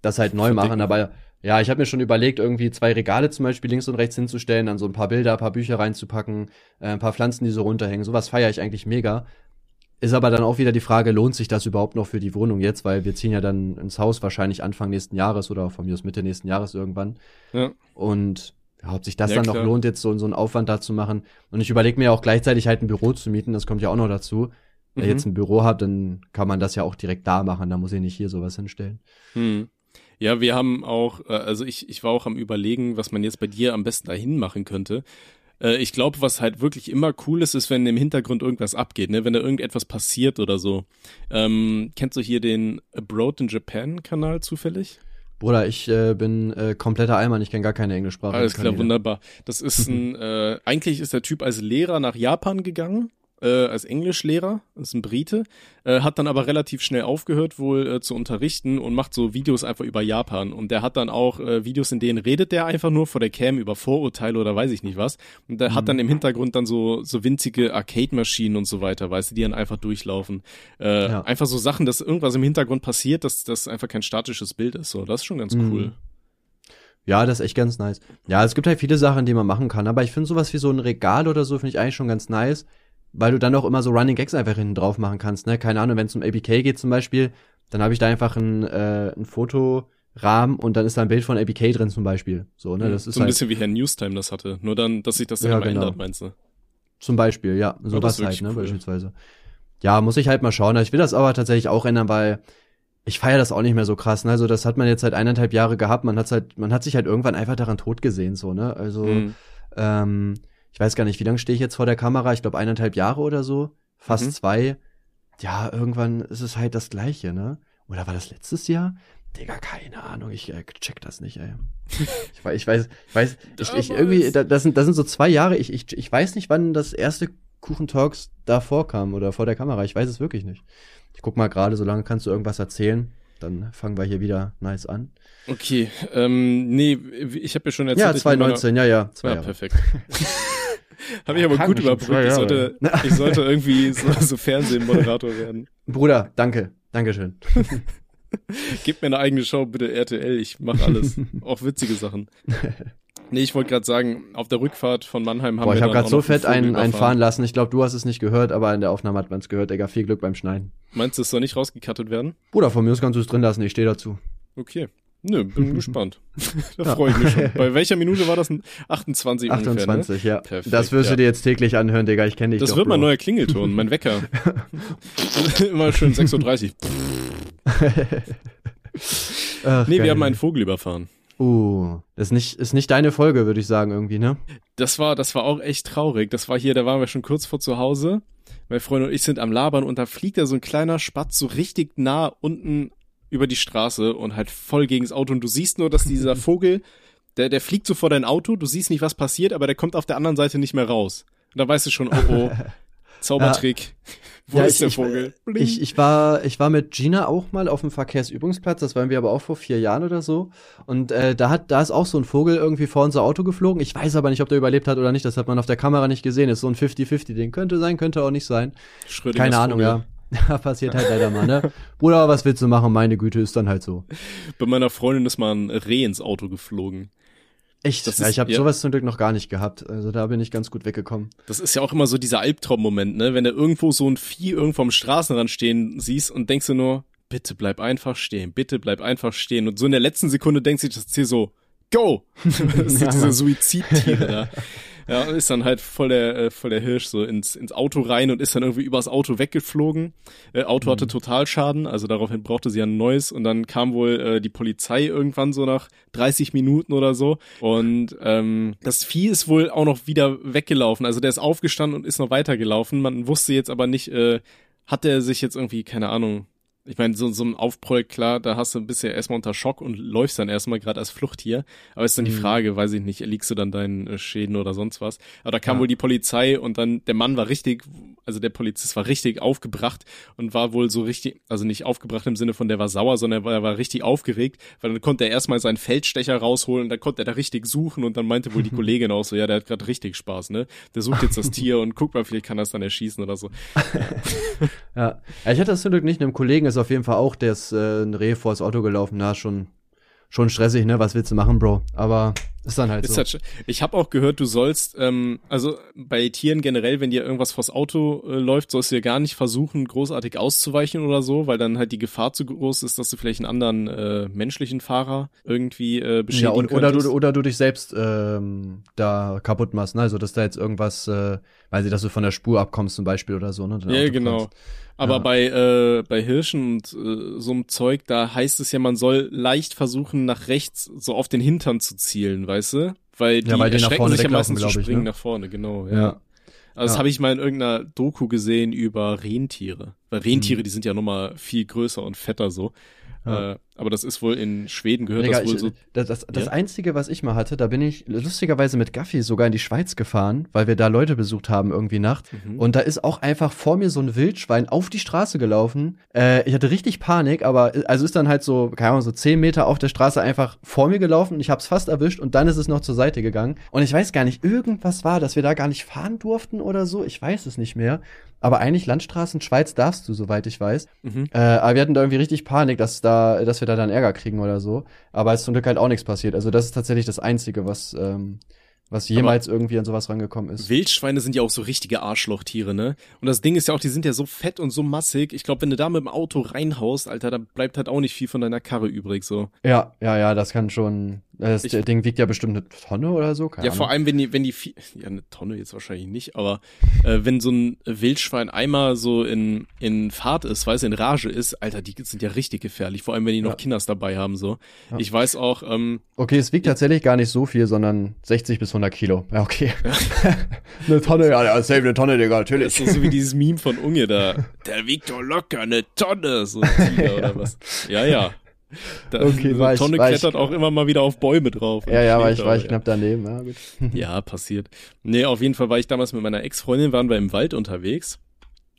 das halt neu machen. Aber ja, ich habe mir schon überlegt, irgendwie zwei Regale zum Beispiel links und rechts hinzustellen, dann so ein paar Bilder, ein paar Bücher reinzupacken, äh, ein paar Pflanzen, die so runterhängen. Sowas feiere ich eigentlich mega. Ist aber dann auch wieder die Frage, lohnt sich das überhaupt noch für die Wohnung jetzt? Weil wir ziehen ja dann ins Haus wahrscheinlich Anfang nächsten Jahres oder von mir aus Mitte nächsten Jahres irgendwann. Ja. Und ja, ob sich das ja, dann klar. noch lohnt, jetzt so, so einen Aufwand da zu machen. Und ich überlege mir auch gleichzeitig halt ein Büro zu mieten, das kommt ja auch noch dazu. Wenn mhm. ihr jetzt ein Büro habt, dann kann man das ja auch direkt da machen, da muss ich nicht hier sowas hinstellen. Mhm. Ja, wir haben auch, äh, also ich, ich war auch am überlegen, was man jetzt bei dir am besten dahin machen könnte. Äh, ich glaube, was halt wirklich immer cool ist, ist, wenn im Hintergrund irgendwas abgeht, ne? wenn da irgendetwas passiert oder so. Ähm, kennst du hier den Abroad in Japan Kanal zufällig? Bruder, ich äh, bin äh, kompletter Allmann, ich kenne gar keine Englischsprache. Alles klar, wunderbar. Das ist ein, äh, eigentlich ist der Typ als Lehrer nach Japan gegangen äh, als Englischlehrer, ist ein Brite, äh, hat dann aber relativ schnell aufgehört wohl äh, zu unterrichten und macht so Videos einfach über Japan. Und der hat dann auch äh, Videos, in denen redet der einfach nur vor der Cam über Vorurteile oder weiß ich nicht was. Und der mhm. hat dann im Hintergrund dann so, so winzige Arcade-Maschinen und so weiter, weißt du, die dann einfach durchlaufen. Äh, ja. Einfach so Sachen, dass irgendwas im Hintergrund passiert, dass das einfach kein statisches Bild ist. So, das ist schon ganz mhm. cool. Ja, das ist echt ganz nice. Ja, es gibt halt viele Sachen, die man machen kann, aber ich finde sowas wie so ein Regal oder so finde ich eigentlich schon ganz nice weil du dann auch immer so Running Gags einfach hinten drauf machen kannst, ne? Keine Ahnung, wenn es um ABK geht zum Beispiel, dann habe ich da einfach ein, äh, ein Fotorahmen und dann ist da ein Bild von ABK drin zum Beispiel. So, ne? Das ist so ein halt, bisschen wie Herr Newstime das hatte, nur dann, dass sich das dann ja, genau. ändert, meinst du? Zum Beispiel, ja, sowas halt, ne, cool. beispielsweise. Ja, muss ich halt mal schauen. Ich will das aber tatsächlich auch ändern, weil ich feiere das auch nicht mehr so krass. Ne? Also das hat man jetzt seit eineinhalb Jahre gehabt. Man hat halt, man hat sich halt irgendwann einfach daran tot gesehen, so ne. Also mhm. ähm, ich weiß gar nicht, wie lange stehe ich jetzt vor der Kamera? Ich glaube eineinhalb Jahre oder so, fast mhm. zwei. Ja, irgendwann ist es halt das Gleiche, ne? Oder war das letztes Jahr? Digga, keine Ahnung, ich äh, check das nicht, ey. ich, weiß, ich weiß, ich weiß, ich, ich irgendwie, das sind, das sind so zwei Jahre, ich, ich, ich weiß nicht, wann das erste Kuchentalks da vorkam oder vor der Kamera, ich weiß es wirklich nicht. Ich guck mal gerade, solange kannst du irgendwas erzählen, dann fangen wir hier wieder nice an. Okay, ähm, nee, ich habe ja schon erzählt. Ja, 2019, ja, ja. Zwei ja, Jahre. perfekt. Habe ich aber gut überbrückt. Ich sollte, ich sollte irgendwie so, so Fernsehmoderator werden. Bruder, danke. Dankeschön. Gib mir eine eigene Show, bitte RTL. Ich mache alles. auch witzige Sachen. Nee, ich wollte gerade sagen, auf der Rückfahrt von Mannheim haben Boah, wir ich habe gerade so fett einen, einen fahren lassen. Ich glaube, du hast es nicht gehört, aber in der Aufnahme hat man es gehört. Egal, viel Glück beim Schneiden. Meinst du, es soll nicht rausgekattet werden? Bruder, von mir aus kannst du es drin lassen. Ich stehe dazu. Okay. Nö, bin gespannt. da ja. freue ich mich schon. Bei welcher Minute war das? 28 28, ungefähr, ne? ja. Perfekt, das wirst ja. du dir jetzt täglich anhören, Digga. Ich kenne dich Das doch, wird mein neuer Klingelton, mein Wecker. Immer schön 6.30 Uhr. Nee, geil. wir haben einen Vogel überfahren. Uh, das ist nicht, ist nicht deine Folge, würde ich sagen, irgendwie, ne? Das war, das war auch echt traurig. Das war hier, da waren wir schon kurz vor zu Hause. Mein Freund und ich sind am Labern und da fliegt da so ein kleiner Spatz so richtig nah unten über die Straße und halt voll gegens Auto und du siehst nur, dass dieser Vogel, der, der fliegt so vor dein Auto, du siehst nicht, was passiert, aber der kommt auf der anderen Seite nicht mehr raus. Und da weißt du schon, oh oh, Zaubertrick. Ja. Wo ja, ist ich, der Vogel? Ich, ich, ich, war, ich war mit Gina auch mal auf dem Verkehrsübungsplatz, das waren wir aber auch vor vier Jahren oder so. Und äh, da hat, da ist auch so ein Vogel irgendwie vor unser Auto geflogen. Ich weiß aber nicht, ob der überlebt hat oder nicht. Das hat man auf der Kamera nicht gesehen. Ist so ein 50-50-Ding. Könnte sein, könnte auch nicht sein. Keine Ahnung, Vogel. ja. Ja, passiert halt leider mal, ne? Bruder, was willst du machen? Meine Güte, ist dann halt so. Bei meiner Freundin ist mal ein Reh ins Auto geflogen. Echt? Das ja, ist, ich habe ja. sowas zum Glück noch gar nicht gehabt. Also da bin ich ganz gut weggekommen. Das ist ja auch immer so dieser Albtraummoment, ne? Wenn du irgendwo so ein Vieh irgendwo am Straßenrand stehen siehst und denkst du nur, bitte bleib einfach stehen, bitte bleib einfach stehen. Und so in der letzten Sekunde denkst du das hier so, go! das sind diese Suizidtiere da. Ja, und ist dann halt voll der, äh, voll der Hirsch so ins, ins Auto rein und ist dann irgendwie übers Auto weggeflogen. Äh, Auto hatte mhm. Totalschaden, also daraufhin brauchte sie ein neues und dann kam wohl äh, die Polizei irgendwann so nach 30 Minuten oder so und ähm, das Vieh ist wohl auch noch wieder weggelaufen. Also der ist aufgestanden und ist noch weitergelaufen. Man wusste jetzt aber nicht, äh, hat er sich jetzt irgendwie, keine Ahnung, ich meine, so, so ein Aufprall, klar, da hast du ein bisschen erstmal unter Schock und läufst dann erstmal gerade als Fluchttier. Aber ist dann mhm. die Frage, weiß ich nicht, erliegst du dann deinen äh, Schäden oder sonst was? Aber da kam ja. wohl die Polizei und dann, der Mann war richtig, also der Polizist war richtig aufgebracht und war wohl so richtig, also nicht aufgebracht im Sinne von der war sauer, sondern er war, er war richtig aufgeregt, weil dann konnte er erstmal seinen Feldstecher rausholen und dann konnte er da richtig suchen und dann meinte wohl die Kollegin auch so, ja, der hat gerade richtig Spaß, ne? Der sucht jetzt das Tier und guck mal, vielleicht kann er es dann erschießen oder so. ja. ja, ich hatte das zum Glück nicht, einem Kollegen ist auf jeden Fall auch, der ist äh, ein Reh vors Auto gelaufen. Na, schon, schon stressig, ne? Was willst du machen, Bro? Aber ist dann halt ist so. Halt, ich habe auch gehört, du sollst, ähm, also bei Tieren generell, wenn dir irgendwas vors Auto äh, läuft, sollst du ja gar nicht versuchen, großartig auszuweichen oder so, weil dann halt die Gefahr zu groß ist, dass du vielleicht einen anderen äh, menschlichen Fahrer irgendwie äh, beschädigen ja, und, oder du oder du dich selbst ähm, da kaputt machst, ne? Also dass da jetzt irgendwas, äh, weiß ich, dass du von der Spur abkommst zum Beispiel oder so, ne? Ja, genau. Kannst. Aber ja. bei, äh, bei Hirschen und äh, so einem Zeug, da heißt es ja, man soll leicht versuchen, nach rechts so auf den Hintern zu zielen, weißt du? Weil die, ja, weil die erschrecken sich ja meistens zu springen ne? nach vorne, genau. Ja. ja. Also das ja. habe ich mal in irgendeiner Doku gesehen über Rentiere. Weil Rentiere, mhm. die sind ja nochmal viel größer und fetter so. Ja. Äh, aber das ist wohl in Schweden gehört Digga, das wohl ich, so. Das, das, das Einzige, was ich mal hatte, da bin ich lustigerweise mit Gaffi sogar in die Schweiz gefahren, weil wir da Leute besucht haben irgendwie Nacht. Mhm. Und da ist auch einfach vor mir so ein Wildschwein auf die Straße gelaufen. Äh, ich hatte richtig Panik, aber also ist dann halt so, keine Ahnung, so zehn Meter auf der Straße einfach vor mir gelaufen ich hab's fast erwischt und dann ist es noch zur Seite gegangen. Und ich weiß gar nicht, irgendwas war, dass wir da gar nicht fahren durften oder so. Ich weiß es nicht mehr. Aber eigentlich Landstraßen Schweiz darfst du, soweit ich weiß. Mhm. Äh, aber wir hatten da irgendwie richtig Panik, dass da, dass wir da dann Ärger kriegen oder so. Aber es ist zum Glück halt auch nichts passiert. Also das ist tatsächlich das Einzige, was ähm, was jemals Aber irgendwie an sowas rangekommen ist. Wildschweine sind ja auch so richtige Arschlochtiere, ne? Und das Ding ist ja auch, die sind ja so fett und so massig. Ich glaube, wenn du da mit dem Auto reinhaust, Alter, da bleibt halt auch nicht viel von deiner Karre übrig, so. Ja, ja, ja, das kann schon. Das ich, Ding wiegt ja bestimmt eine Tonne oder so. Keine ja, Ahnung. vor allem, wenn die, wenn die, ja, eine Tonne jetzt wahrscheinlich nicht, aber äh, wenn so ein Wildschwein einmal so in, in Fahrt ist, weißt du, in Rage ist, Alter, die sind ja richtig gefährlich, vor allem, wenn die noch ja. Kinders dabei haben, so. Ja. Ich weiß auch, ähm, Okay, es wiegt tatsächlich gar nicht so viel, sondern 60 bis 100 Kilo. Ja, okay. eine Tonne, ja, safe eine Tonne, Digga, natürlich. Das ist so wie dieses Meme von Unge da. Der wiegt doch locker eine Tonne, so ein Tiger ja. oder was. Ja, ja. Da, okay, so eine Tonne ich, klettert ich, auch immer mal wieder auf Bäume drauf. Ja, ja, war ich, war ich knapp daneben. Ja, gut. ja, passiert. Nee, auf jeden Fall war ich damals mit meiner Ex-Freundin, waren wir im Wald unterwegs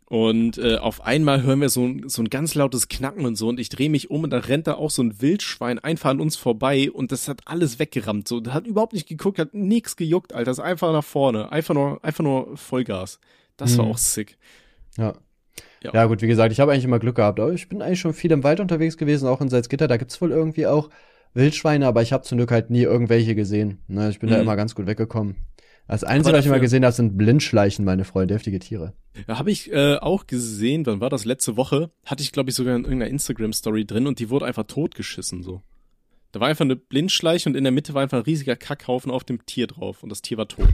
und äh, auf einmal hören wir so, so ein ganz lautes Knacken und so und ich drehe mich um und da rennt da auch so ein Wildschwein einfach an uns vorbei und das hat alles weggerammt. So, hat überhaupt nicht geguckt, hat nix gejuckt, Alter. Das ist einfach nach vorne. Einfach nur, einfach nur Vollgas. Das mhm. war auch sick. Ja. Ja. Ja, gut, wie gesagt, ich habe eigentlich immer Glück gehabt. Aber ich bin eigentlich schon viel im Wald unterwegs gewesen, auch in Salzgitter. Da gibt's wohl irgendwie auch Wildschweine, aber ich habe zum Glück halt nie irgendwelche gesehen. Ne, ich bin mhm. da immer ganz gut weggekommen. Das Einzige, was ich mal gesehen habe, sind Blindschleichen, meine Freunde, heftige Tiere. Ja, habe ich äh, auch gesehen, wann war das letzte Woche? Hatte ich, glaube ich, sogar in irgendeiner Instagram-Story drin und die wurde einfach totgeschissen so. Da war einfach eine Blindschleiche und in der Mitte war einfach ein riesiger Kackhaufen auf dem Tier drauf und das Tier war tot.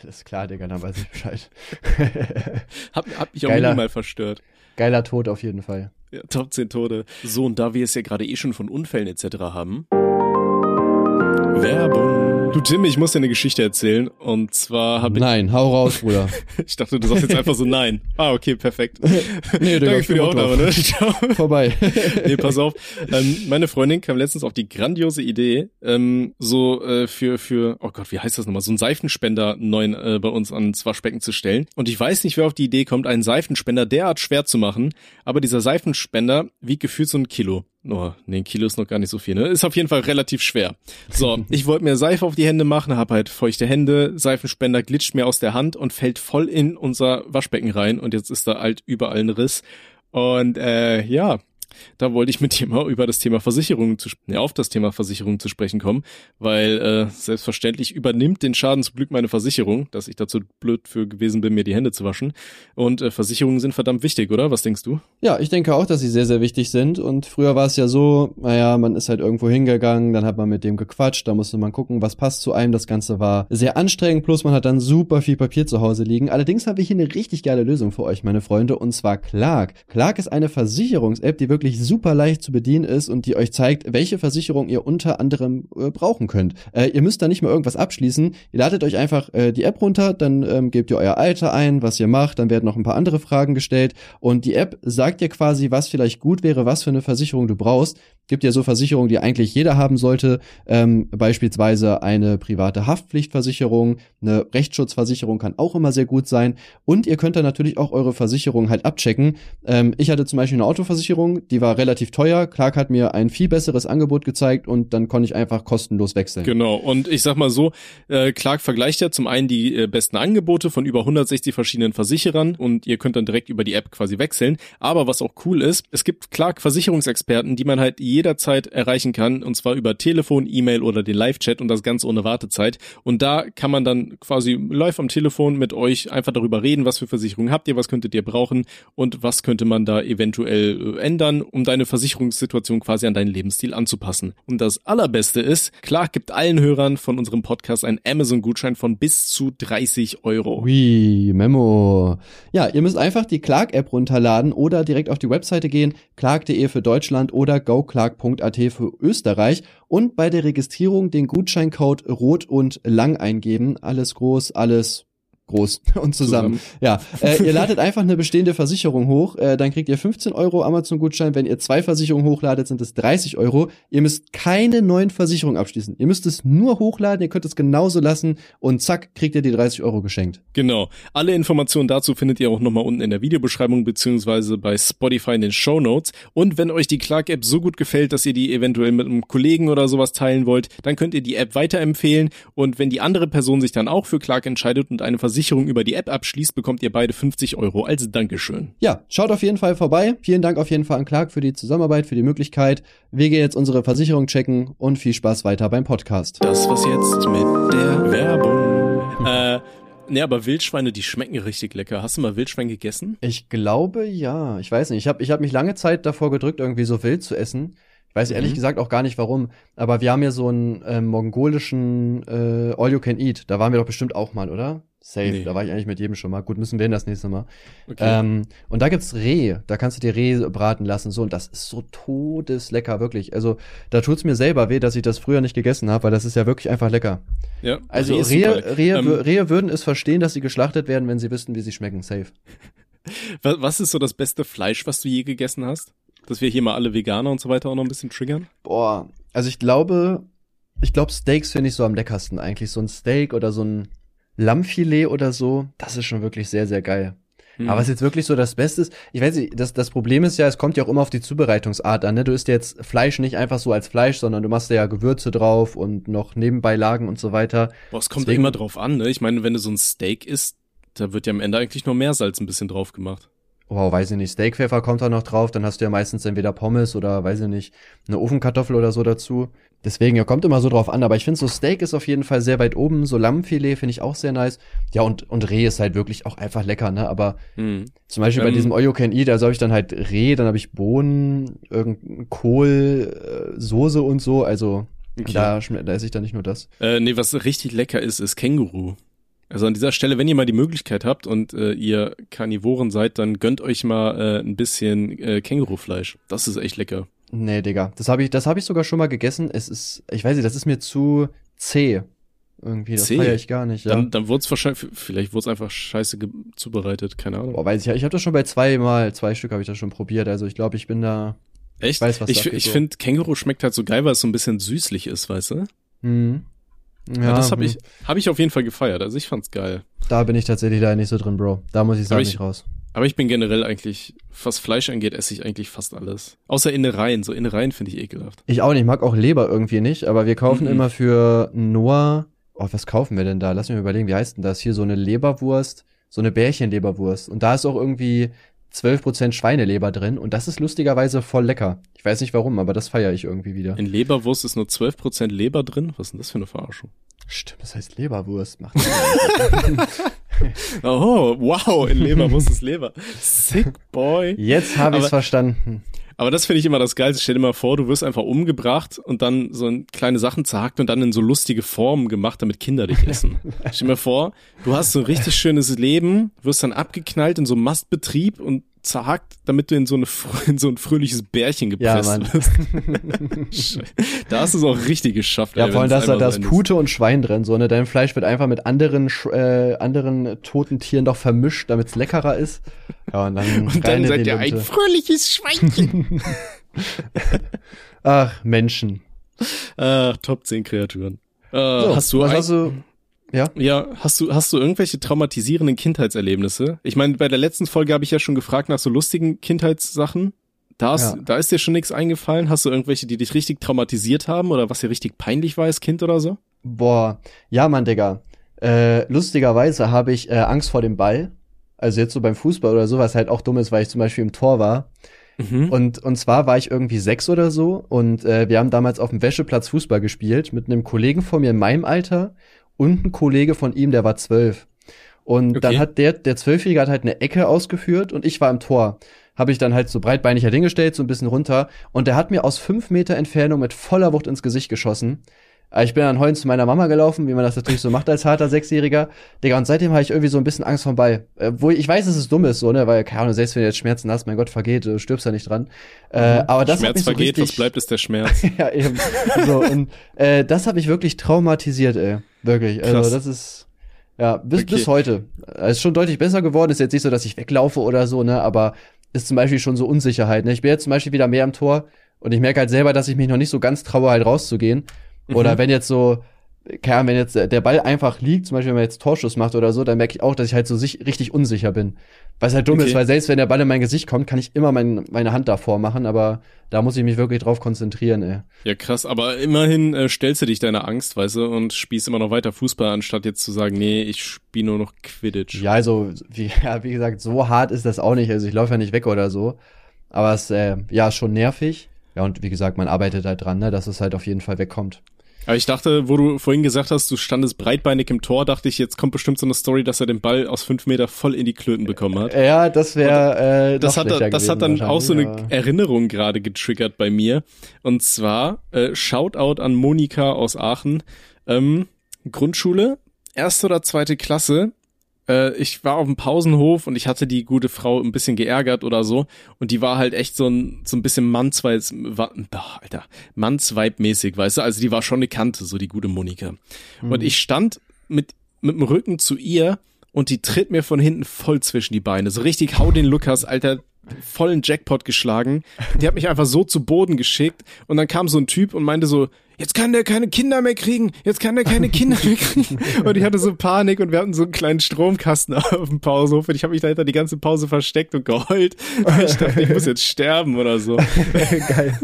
Alles klar, Digga, dann weiß ich Bescheid. hab, hab mich auch Geiler, minimal verstört. Geiler Tod auf jeden Fall. Ja, Top 10 Tode. So, und da wir es ja gerade eh schon von Unfällen etc. haben. Werbung. Du Tim, ich muss dir eine Geschichte erzählen. Und zwar habe ich. Nein, hau raus, Bruder. ich dachte, du sagst jetzt einfach so nein. Ah, okay, perfekt. nee, Digga, Danke für die Aufnahme, ne? Ciao. Vorbei. nee, pass auf. Ähm, meine Freundin kam letztens auf die grandiose Idee, ähm, so äh, für, für, oh Gott, wie heißt das nochmal, so einen Seifenspender neuen äh, bei uns ans Waschbecken zu stellen. Und ich weiß nicht, wer auf die Idee kommt, einen Seifenspender derart schwer zu machen, aber dieser Seifenspender wiegt gefühlt so ein Kilo. Oh, nee, ein Kilo ist noch gar nicht so viel, ne? Ist auf jeden Fall relativ schwer. So, ich wollte mir Seife auf die Hände machen, hab halt feuchte Hände, Seifenspender glitscht mir aus der Hand und fällt voll in unser Waschbecken rein und jetzt ist da halt überall ein Riss. Und äh, ja, Da wollte ich mit dir mal über das Thema Versicherungen zu, ne, auf das Thema Versicherungen zu sprechen kommen, weil äh, selbstverständlich übernimmt den Schaden zum Glück meine Versicherung, dass ich dazu blöd für gewesen bin, mir die Hände zu waschen. Und äh, Versicherungen sind verdammt wichtig, oder? Was denkst du? Ja, ich denke auch, dass sie sehr, sehr wichtig sind. Und früher war es ja so, naja, man ist halt irgendwo hingegangen, dann hat man mit dem gequatscht, da musste man gucken, was passt zu einem. Das Ganze war sehr anstrengend, plus man hat dann super viel Papier zu Hause liegen. Allerdings habe ich hier eine richtig geile Lösung für euch, meine Freunde, und zwar Clark. Clark ist eine Versicherungs-App, die wirklich super leicht zu bedienen ist und die euch zeigt, welche Versicherung ihr unter anderem äh, brauchen könnt. Äh, ihr müsst da nicht mal irgendwas abschließen. Ihr ladet euch einfach äh, die App runter, dann ähm, gebt ihr euer Alter ein, was ihr macht, dann werden noch ein paar andere Fragen gestellt und die App sagt dir quasi, was vielleicht gut wäre, was für eine Versicherung du brauchst. Gibt ja so Versicherungen, die eigentlich jeder haben sollte, ähm, beispielsweise eine private Haftpflichtversicherung, eine Rechtsschutzversicherung kann auch immer sehr gut sein und ihr könnt dann natürlich auch eure Versicherung halt abchecken. Ähm, ich hatte zum Beispiel eine Autoversicherung, die war relativ teuer. Clark hat mir ein viel besseres Angebot gezeigt und dann konnte ich einfach kostenlos wechseln. Genau, und ich sag mal so, äh, Clark vergleicht ja zum einen die äh, besten Angebote von über 160 verschiedenen Versicherern und ihr könnt dann direkt über die App quasi wechseln. Aber was auch cool ist, es gibt Clark Versicherungsexperten, die man halt jederzeit erreichen kann und zwar über Telefon, E-Mail oder den Live-Chat und das Ganze ohne Wartezeit. Und da kann man dann quasi live am Telefon mit euch einfach darüber reden, was für Versicherungen habt ihr, was könntet ihr brauchen und was könnte man da eventuell äh, ändern, um deine Versicherungssituation quasi an deinen Lebensstil anzupassen. Und das allerbeste ist, Clark gibt allen Hörern von unserem Podcast einen Amazon-Gutschein von bis zu 30 Euro. Ui, Memo. Ja, ihr müsst einfach die Clark-App runterladen oder direkt auf die Webseite gehen, clark.de für Deutschland oder goclark.at für Österreich und bei der Registrierung den Gutscheincode rot und lang eingeben. Alles groß, alles groß und zusammen. zusammen. Ja, äh, ihr ladet einfach eine bestehende Versicherung hoch, äh, dann kriegt ihr 15 Euro Amazon-Gutschein. Wenn ihr zwei Versicherungen hochladet, sind es 30 Euro. Ihr müsst keine neuen Versicherungen abschließen. Ihr müsst es nur hochladen, ihr könnt es genauso lassen und zack, kriegt ihr die 30 Euro geschenkt. Genau. Alle Informationen dazu findet ihr auch nochmal unten in der Videobeschreibung beziehungsweise bei Spotify in den Show Notes. Und wenn euch die Clark-App so gut gefällt, dass ihr die eventuell mit einem Kollegen oder sowas teilen wollt, dann könnt ihr die App weiterempfehlen. Und wenn die andere Person sich dann auch für Clark entscheidet und eine Versicherung Versicherung über die App abschließt, bekommt ihr beide 50 Euro als Dankeschön. Ja, schaut auf jeden Fall vorbei. Vielen Dank auf jeden Fall an Clark für die Zusammenarbeit, für die Möglichkeit. Wir gehen jetzt unsere Versicherung checken und viel Spaß weiter beim Podcast. Das war's jetzt mit der Werbung. äh, Ne, aber Wildschweine, die schmecken richtig lecker. Hast du mal Wildschwein gegessen? Ich glaube ja. Ich weiß nicht. Ich habe ich hab mich lange Zeit davor gedrückt, irgendwie so wild zu essen. Ich weiß ehrlich mhm. gesagt auch gar nicht warum. Aber wir haben ja so einen äh, mongolischen äh, All You Can Eat. Da waren wir doch bestimmt auch mal, oder? Safe. Nee. Da war ich eigentlich mit jedem schon mal. Gut, müssen wir hin das nächste Mal. Okay. Ähm, und da gibt's Reh. Da kannst du dir Reh braten lassen. So, und das ist so todeslecker, wirklich. Also, da tut's mir selber weh, dass ich das früher nicht gegessen habe, weil das ist ja wirklich einfach lecker. Ja. Also, Reh Rehe, Rehe, ähm, Rehe würden es verstehen, dass sie geschlachtet werden, wenn sie wüssten, wie sie schmecken. Safe. Was ist so das beste Fleisch, was du je gegessen hast? Dass wir hier mal alle Veganer und so weiter auch noch ein bisschen triggern? Boah, also ich glaube, ich glaube, Steaks finde ich so am leckersten eigentlich. So ein Steak oder so ein Lammfilet oder so, das ist schon wirklich sehr, sehr geil. Mhm. Aber was jetzt wirklich so das Beste ist, ich weiß nicht, das, das Problem ist ja, es kommt ja auch immer auf die Zubereitungsart an. Ne? Du isst jetzt Fleisch nicht einfach so als Fleisch, sondern du machst ja Gewürze drauf und noch Nebenbeilagen und so weiter. Boah, es kommt Deswegen, immer drauf an, ne? Ich meine, wenn du so ein Steak isst, da wird ja am Ende eigentlich nur Meersalz ein bisschen drauf gemacht. Oh, weiß ich nicht, Steakpfeffer kommt da noch drauf, dann hast du ja meistens entweder Pommes oder, weiß ich nicht, eine Ofenkartoffel oder so dazu. Deswegen, ja, kommt immer so drauf an, aber ich finde so Steak ist auf jeden Fall sehr weit oben, so Lammfilet finde ich auch sehr nice. Ja, und, und Reh ist halt wirklich auch einfach lecker, ne, aber hm. zum Beispiel ähm, bei diesem All You Can Eat, also habe ich dann halt Reh, dann habe ich Bohnen, irgendein Kohl, äh, Soße und so, also okay. da, da esse ich dann nicht nur das. Äh, nee, was richtig lecker ist, ist Känguru. Also an dieser Stelle, wenn ihr mal die Möglichkeit habt und äh, ihr Karnivoren seid, dann gönnt euch mal äh, ein bisschen äh, Kängurufleisch. Das ist echt lecker. Nee, Digga. Das habe ich, das habe ich sogar schon mal gegessen. Es ist, ich weiß nicht, das ist mir zu zäh. Irgendwie, das feiere ich gar nicht. Ja. Dann, dann wurde es wahrscheinlich, vielleicht wurde es einfach scheiße zubereitet, keine Ahnung. Boah, weiß ich ja. Ich habe das schon bei zwei Mal, zwei Stück habe ich das schon probiert. Also ich glaube, ich bin da. Echt? Ich weiß, was Ich, ich so. finde, Känguru schmeckt halt so geil, weil es so ein bisschen süßlich ist, weißt du? Mhm. Ja, ja das habe ich, hab ich auf jeden Fall gefeiert. Also ich fand's geil. Da bin ich tatsächlich da nicht so drin, Bro. Da muss ich sagen, ich, nicht raus. Aber ich bin generell eigentlich, was Fleisch angeht, esse ich eigentlich fast alles. Außer Innereien. So Innereien finde ich ekelhaft. Ich auch nicht. Ich mag auch Leber irgendwie nicht. Aber wir kaufen mhm. immer für Noah. Oh, was kaufen wir denn da? Lass mich mal überlegen, wie heißt denn das? Hier so eine Leberwurst. So eine Bärchenleberwurst. Und da ist auch irgendwie 12% Schweineleber drin und das ist lustigerweise voll lecker. Ich weiß nicht warum, aber das feiere ich irgendwie wieder. In Leberwurst ist nur 12% Leber drin? Was ist denn das für eine Verarschung? Stimmt, das heißt Leberwurst. Macht oh, wow, in Leberwurst ist Leber. Sick boy. Jetzt habe ich es verstanden. Aber das finde ich immer das Geilste. Stell dir mal vor, du wirst einfach umgebracht und dann so kleine Sachen zerhackt und dann in so lustige Formen gemacht, damit Kinder dich essen. Stell dir mal vor, du hast so ein richtig schönes Leben, wirst dann abgeknallt in so einem Mastbetrieb und zerhackt, damit du in so, eine, in so ein fröhliches Bärchen gepresst ja, wirst. da hast du es auch richtig geschafft. Ja, ey, vor allem, dass da das Pute und Schwein drin, so, ne? Dein Fleisch wird einfach mit anderen, äh, anderen toten Tieren doch vermischt, damit es leckerer ist. Ja, und dann, und dann seid ihr ein fröhliches Schweinchen. Ach, Menschen. Ach, Top 10 Kreaturen. Äh, so, hast du was hast du ja. Ja, hast du, hast du irgendwelche traumatisierenden Kindheitserlebnisse? Ich meine, bei der letzten Folge habe ich ja schon gefragt nach so lustigen Kindheitssachen. Da ist, ja. da ist dir schon nichts eingefallen? Hast du irgendwelche, die dich richtig traumatisiert haben oder was dir richtig peinlich war als Kind oder so? Boah, ja, Mann, Digga. Äh, lustigerweise habe ich äh, Angst vor dem Ball. Also jetzt so beim Fußball oder so, was halt auch dumm ist, weil ich zum Beispiel im Tor war. Mhm. Und, und zwar war ich irgendwie sechs oder so und äh, wir haben damals auf dem Wäscheplatz Fußball gespielt mit einem Kollegen von mir in meinem Alter und ein Kollege von ihm, der war zwölf. Und okay. dann hat der, der Zwölfjährige hat halt eine Ecke ausgeführt und ich war im Tor. Habe ich dann halt so breitbeinig halt hingestellt, so ein bisschen runter. Und der hat mir aus fünf Meter Entfernung mit voller Wucht ins Gesicht geschossen. Äh, ich bin dann heulend zu meiner Mama gelaufen, wie man das natürlich so macht als harter Sechsjähriger. Digga, und seitdem habe ich irgendwie so ein bisschen Angst vom Ball. Äh, wo ich, ich weiß, dass es dumm ist, so, ne, weil, keine Ahnung, selbst wenn du jetzt Schmerzen hast, mein Gott, vergeht, du stirbst ja nicht dran. Äh, mhm. aber das Schmerz hat mich vergeht, so richtig, was bleibt, ist der Schmerz. ja, eben. So, und äh, das hat mich wirklich traumatisiert, ey. Wirklich. Also, Krass. das ist. Ja, bis, okay. bis heute. Es ist schon deutlich besser geworden. Ist jetzt nicht so, dass ich weglaufe oder so, ne, aber ist zum Beispiel schon so Unsicherheit. Ne? Ich bin jetzt zum Beispiel wieder mehr am Tor und ich merke halt selber, dass ich mich noch nicht so ganz traue, halt rauszugehen. Mhm. Oder wenn jetzt so, keine Ahnung, wenn jetzt der Ball einfach liegt, zum Beispiel wenn man jetzt Torschuss macht oder so, dann merke ich auch, dass ich halt so sich, richtig unsicher bin. Was halt dumm okay. ist, weil selbst wenn der Ball in mein Gesicht kommt, kann ich immer mein, meine Hand davor machen, aber da muss ich mich wirklich drauf konzentrieren, ey. Ja, krass, aber immerhin äh, stellst du dich deiner Angst, weißt du, und spielst immer noch weiter Fußball, anstatt jetzt zu sagen, nee, ich spiele nur noch Quidditch. Ja, also, wie, ja, wie gesagt, so hart ist das auch nicht, also ich laufe ja nicht weg oder so. Aber es, äh, ja, ist schon nervig. Ja, und wie gesagt, man arbeitet halt dran, ne, dass es halt auf jeden Fall wegkommt. Aber ich dachte, wo du vorhin gesagt hast, du standest breitbeinig im Tor, dachte ich, jetzt kommt bestimmt so eine Story, dass er den Ball aus fünf Meter voll in die Klöten bekommen hat. Ja, das wäre. Äh, das hat, das hat dann auch so eine ja. Erinnerung gerade getriggert bei mir. Und zwar äh, Shoutout an Monika aus Aachen. Ähm, Grundschule, erste oder zweite Klasse äh, ich war auf dem Pausenhof und ich hatte die gute Frau ein bisschen geärgert oder so und die war halt echt so ein so ein bisschen Mannsweib, Alter, Mannsweib-mäßig, weißt du, also die war schon eine Kante, so die gute Monika. Mhm. Und ich stand mit mit dem Rücken zu ihr und die tritt mir von hinten voll zwischen die Beine. So richtig, hau den Lukas, Alter, vollen Jackpot geschlagen. Die hat mich einfach so zu Boden geschickt und dann kam so ein Typ und meinte so, jetzt kann der keine Kinder mehr kriegen, jetzt kann der keine Kinder mehr kriegen. Und ich hatte so Panik und wir hatten so einen kleinen Stromkasten auf dem Pausehof und ich habe mich dahinter die ganze Pause versteckt und geheult. Ich dachte, ich muss jetzt sterben oder so. Geil.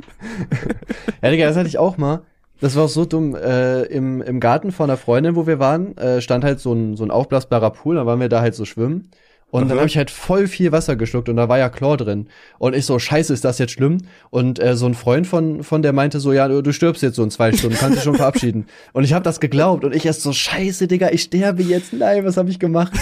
Ja, Digga, das hatte ich auch mal. Das war auch so dumm. Äh, im, Im Garten von einer Freundin, wo wir waren, äh, stand halt so ein, so ein aufblasbarer Pool, da waren wir da halt so schwimmen. Und Aha. dann habe ich halt voll viel Wasser geschluckt und da war ja Chlor drin. Und ich so, scheiße, ist das jetzt schlimm? Und äh, so ein Freund von, von der meinte so, ja, du, stirbst jetzt so in zwei Stunden, kannst dich schon verabschieden. Und ich habe das geglaubt und ich erst so, scheiße, Digga, ich sterbe jetzt. Nein, was habe ich gemacht?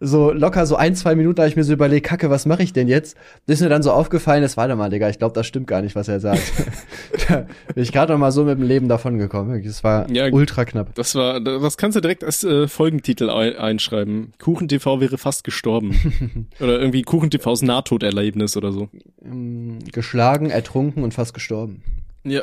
So locker so ein, zwei Minuten habe ich mir so überlegt, kacke, was mache ich denn jetzt? Das ist mir dann so aufgefallen, ist, warte mal, Digga, ich glaube, das stimmt gar nicht, was er sagt. da bin ich gerade noch mal so mit dem Leben davon gekommen. Das war ja, ultra knapp. Das war, das kannst du direkt als äh, Folgentitel einschreiben. Kuchen TV wäre fast gestorben. oder irgendwie KuchenTVs Nahtoderlebnis oder so. Ähm, geschlagen, ertrunken und fast gestorben. Ja.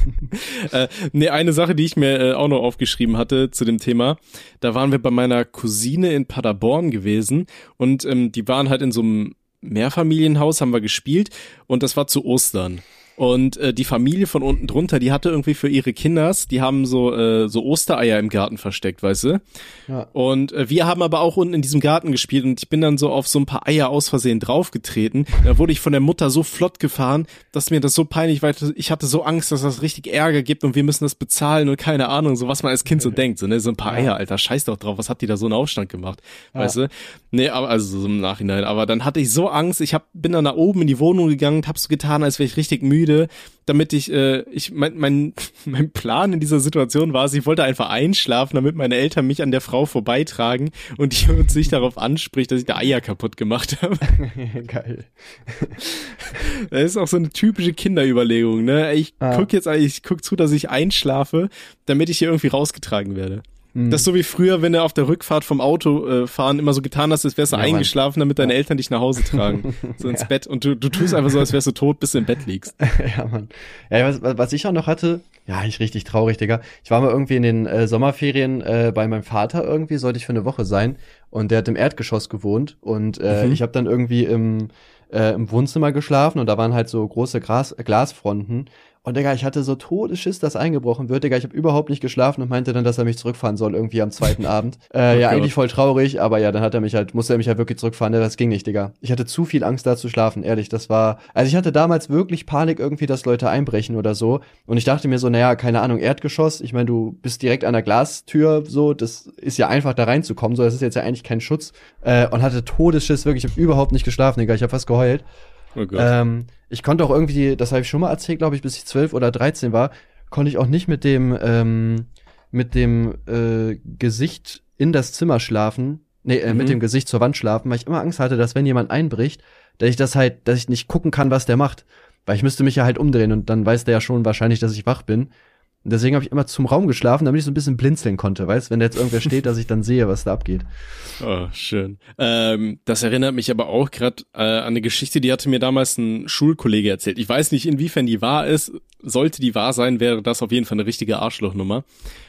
äh, nee, eine Sache, die ich mir äh, auch noch aufgeschrieben hatte zu dem Thema, da waren wir bei meiner Cousine in Paderborn gewesen und ähm, die waren halt in so einem Mehrfamilienhaus, haben wir gespielt und das war zu Ostern. Und äh, die Familie von unten drunter, die hatte irgendwie für ihre Kinders, die haben so äh, so Ostereier im Garten versteckt, weißt du? Ja. Und äh, wir haben aber auch unten in diesem Garten gespielt und ich bin dann so auf so ein paar Eier aus Versehen draufgetreten. Da wurde ich von der Mutter so flott gefahren, dass mir das so peinlich war. Ich hatte so Angst, dass das richtig Ärger gibt und wir müssen das bezahlen und keine Ahnung, so was man als Kind so denkt, so ne, so ein paar Eier, Alter, scheiß doch drauf, was hat die da so einen Aufstand gemacht, ja. weißt du? Nee, aber also so im Nachhinein, aber dann hatte ich so Angst, ich hab, bin dann nach oben in die Wohnung gegangen und hab so getan, als wäre ich richtig müde, damit ich, äh, ich mein, mein, mein Plan in dieser Situation war, ich wollte einfach einschlafen, damit meine Eltern mich an der Frau vorbeitragen und die uns sich darauf anspricht, dass ich da Eier kaputt gemacht habe. Geil. Das ist auch so eine typische Kinderüberlegung, ne? Ich ah. guck jetzt, ich guck zu, dass ich einschlafe, damit ich hier irgendwie rausgetragen werde. Mhm. Das ist so wie früher, wenn du auf der Rückfahrt vom Auto äh, fahren immer so getan hast, als wärst du ja, eingeschlafen, damit deine Eltern dich nach Hause tragen. so ins ja. Bett. Und du, du tust einfach so, als wärst du tot, bis du im Bett liegst. ja, Mann. Ja, was, was ich auch noch hatte, ja, ich richtig traurig, Digga. Ich war mal irgendwie in den äh, Sommerferien äh, bei meinem Vater irgendwie, sollte ich für eine Woche sein. Und der hat im Erdgeschoss gewohnt. Und äh, mhm. ich habe dann irgendwie im, äh, im Wohnzimmer geschlafen und da waren halt so große Gras, Glasfronten. Und Digga, ich hatte so Todesschiss, dass eingebrochen wird. Digga, ich habe überhaupt nicht geschlafen und meinte dann, dass er mich zurückfahren soll irgendwie am zweiten Abend. Äh, ja, eigentlich voll traurig, aber ja, dann hat er mich halt, musste er mich halt wirklich zurückfahren. Das ging nicht, Digga. Ich hatte zu viel Angst da zu schlafen, ehrlich. Das war, also ich hatte damals wirklich Panik irgendwie, dass Leute einbrechen oder so. Und ich dachte mir so, naja, keine Ahnung, Erdgeschoss. Ich meine, du bist direkt an der Glastür, so, das ist ja einfach da reinzukommen. So, das ist jetzt ja eigentlich kein Schutz. Äh, und hatte Todesschiss, wirklich. Ich habe überhaupt nicht geschlafen, Digga. Ich habe fast geheult. Oh ähm, ich konnte auch irgendwie, das habe ich schon mal erzählt, glaube ich, bis ich zwölf oder dreizehn war, konnte ich auch nicht mit dem ähm, mit dem äh, Gesicht in das Zimmer schlafen, nee, äh, mhm. mit dem Gesicht zur Wand schlafen, weil ich immer Angst hatte, dass wenn jemand einbricht, dass ich das halt, dass ich nicht gucken kann, was der macht. Weil ich müsste mich ja halt umdrehen und dann weiß der ja schon wahrscheinlich, dass ich wach bin. Und deswegen habe ich immer zum Raum geschlafen, damit ich so ein bisschen blinzeln konnte, weißt, wenn da jetzt irgendwer steht, dass ich dann sehe, was da abgeht. Oh, schön. Ähm, das erinnert mich aber auch gerade äh, an eine Geschichte, die hatte mir damals ein Schulkollege erzählt. Ich weiß nicht, inwiefern die wahr ist. Sollte die wahr sein, wäre das auf jeden Fall eine richtige Arschlochnummer.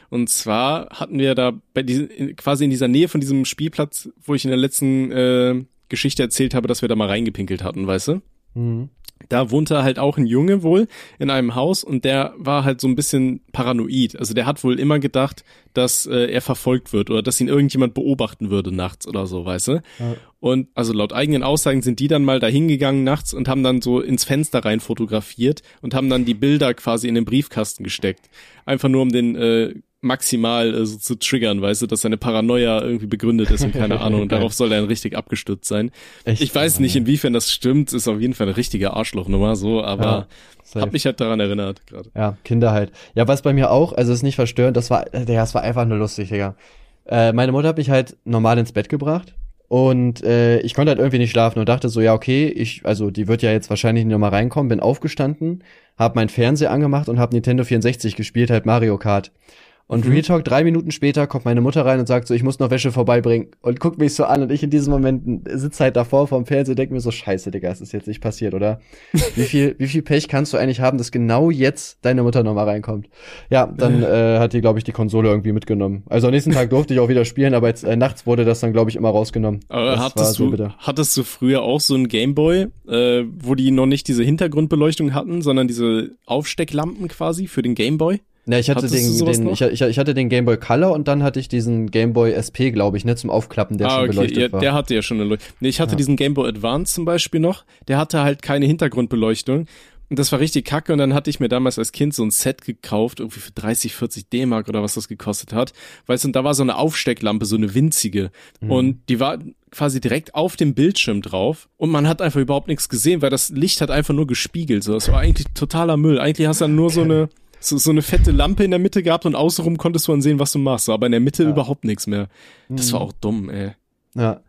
Und zwar hatten wir da bei diesen, quasi in dieser Nähe von diesem Spielplatz, wo ich in der letzten äh, Geschichte erzählt habe, dass wir da mal reingepinkelt hatten, weißt du? Mhm da wohnte halt auch ein Junge wohl in einem Haus und der war halt so ein bisschen paranoid. Also der hat wohl immer gedacht, dass äh, er verfolgt wird oder dass ihn irgendjemand beobachten würde nachts oder so, weißt du? Ja. Und also laut eigenen Aussagen sind die dann mal dahin gegangen nachts und haben dann so ins Fenster rein fotografiert und haben dann die Bilder quasi in den Briefkasten gesteckt. Einfach nur um den äh, maximal äh, so zu triggern, weißt du, dass seine Paranoia irgendwie begründet ist und keine Ahnung. Und darauf soll er dann richtig abgestürzt sein. Echt? Ich weiß nicht, inwiefern das stimmt, ist auf jeden Fall eine richtige Arschlochnummer, so, aber ja, hab mich halt daran erinnert gerade. Ja, Kinder halt. Ja, was bei mir auch, also ist nicht verstörend, das war, ja, das war einfach nur lustig, Digga. Äh, meine Mutter hat mich halt normal ins Bett gebracht. Und äh, ich konnte halt irgendwie nicht schlafen und dachte so, ja, okay, ich, also die wird ja jetzt wahrscheinlich nicht nochmal reinkommen, bin aufgestanden, hab mein Fernseher angemacht und hab Nintendo 64 gespielt, halt Mario Kart. Und mhm. Real Talk, drei Minuten später kommt meine Mutter rein und sagt so, ich muss noch Wäsche vorbeibringen und guckt mich so an und ich in diesem Moment sitze halt davor vom Fernseher und denke mir so, scheiße, Digga, das ist jetzt nicht passiert, oder? wie viel, wie viel Pech kannst du eigentlich haben, dass genau jetzt deine Mutter nochmal reinkommt? Ja, dann äh, hat die, glaube ich, die Konsole irgendwie mitgenommen. Also am nächsten Tag durfte ich auch wieder spielen, aber jetzt äh, nachts wurde das dann, glaube ich, immer rausgenommen. Aber hattest, du, hattest du früher auch so ein Gameboy, äh, wo die noch nicht diese Hintergrundbeleuchtung hatten, sondern diese Aufstecklampen quasi für den Gameboy? Ja, ich hatte den, den ich, ich, ich, hatte den Game Boy Color und dann hatte ich diesen Game Boy SP, glaube ich, ne, zum Aufklappen, der ah, schon okay. beleuchtet ja, war. Der hatte ja schon eine Leuchte. Nee, ich hatte ja. diesen Game Boy Advance zum Beispiel noch. Der hatte halt keine Hintergrundbeleuchtung. Und das war richtig kacke. Und dann hatte ich mir damals als Kind so ein Set gekauft, irgendwie für 30, 40 D-Mark oder was das gekostet hat. Weißt du, und da war so eine Aufstecklampe, so eine winzige. Mhm. Und die war quasi direkt auf dem Bildschirm drauf. Und man hat einfach überhaupt nichts gesehen, weil das Licht hat einfach nur gespiegelt. So, das war eigentlich totaler Müll. Eigentlich hast du dann nur so eine so, so eine fette Lampe in der Mitte gehabt und außenrum konntest du dann sehen, was du machst. Aber in der Mitte ja. überhaupt nichts mehr. Das war mhm. auch dumm, ey. Ja.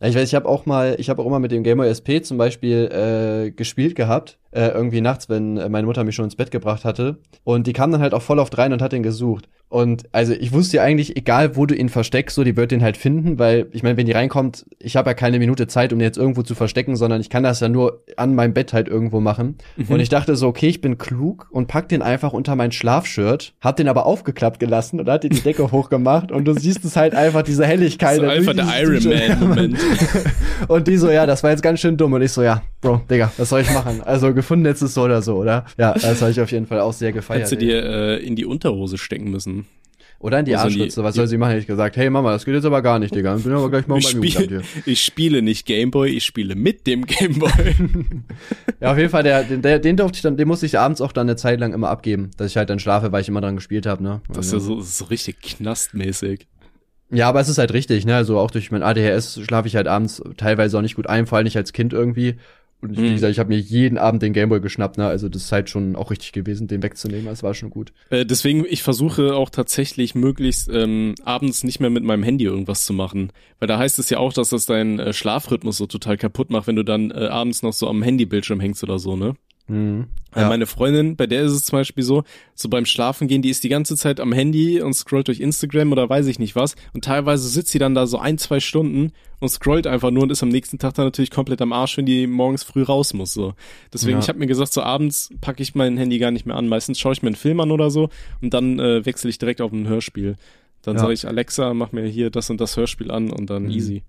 Ich weiß, ich habe auch mal, ich habe auch immer mit dem Game Boy SP zum Beispiel äh, gespielt gehabt äh, irgendwie nachts, wenn äh, meine Mutter mich schon ins Bett gebracht hatte. Und die kam dann halt auch voll oft rein und hat ihn gesucht. Und also ich wusste ja eigentlich, egal wo du ihn versteckst, so die wird den halt finden, weil ich meine, wenn die reinkommt, ich habe ja keine Minute Zeit, um den jetzt irgendwo zu verstecken, sondern ich kann das ja nur an meinem Bett halt irgendwo machen. Mhm. Und ich dachte so, okay, ich bin klug und pack den einfach unter mein Schlafshirt, hab den aber aufgeklappt gelassen und hat die Decke hochgemacht und du siehst es halt einfach diese Helligkeit. So einfach der Iron Man Moment. und die so, ja, das war jetzt ganz schön dumm und ich so, ja, Bro, Digga, was soll ich machen? Also gefunden so oder so, oder? Ja, das habe ich auf jeden Fall auch sehr gefeiert. Hättest du dir äh, in die Unterhose stecken müssen. Oder in die Also die- Arschritze. Was soll sie machen? Hätte ich gesagt, hey Mama, das geht jetzt aber gar nicht, Digga. Ich bin aber gleich mal Ich, beim spiel, hier. ich spiele nicht Gameboy, ich spiele mit dem Gameboy. Ja, auf jeden Fall, der, den, der, den durfte ich dann, den musste ich abends auch dann eine Zeit lang immer abgeben, dass ich halt dann schlafe, weil ich immer dran gespielt habe, ne? Das ist ja so, ist so richtig knastmäßig. Ja, aber es ist halt richtig, ne? Also auch durch mein ADHS schlafe ich halt abends teilweise auch nicht gut ein, vor allem nicht als Kind irgendwie. Und wie Mhm. gesagt, ich habe mir jeden Abend den Gameboy geschnappt, ne? Also das ist halt schon auch richtig gewesen, den wegzunehmen. Das war schon gut. Äh, deswegen, ich versuche auch tatsächlich möglichst ähm, abends nicht mehr mit meinem Handy irgendwas zu machen. Weil da heißt es ja auch, dass das deinen äh, Schlafrhythmus so total kaputt macht, wenn du dann äh, abends noch so am Handybildschirm hängst oder so, ne? Mhm. Ja. Meine Freundin, bei der ist es zum Beispiel so, so beim Schlafen gehen, die ist die ganze Zeit am Handy und scrollt durch Instagram oder weiß ich nicht was. Und teilweise sitzt sie dann da so ein, zwei Stunden und scrollt einfach nur und ist am nächsten Tag dann natürlich komplett am Arsch, wenn die morgens früh raus muss. So. Deswegen, Ja. ich habe mir gesagt, so abends packe ich mein Handy gar nicht mehr an. Meistens schaue ich mir einen Film an oder so und dann äh, wechsle ich direkt auf ein Hörspiel. Dann Ja. sage ich, Alexa, mach mir hier das und das Hörspiel an und dann Mhm. easy.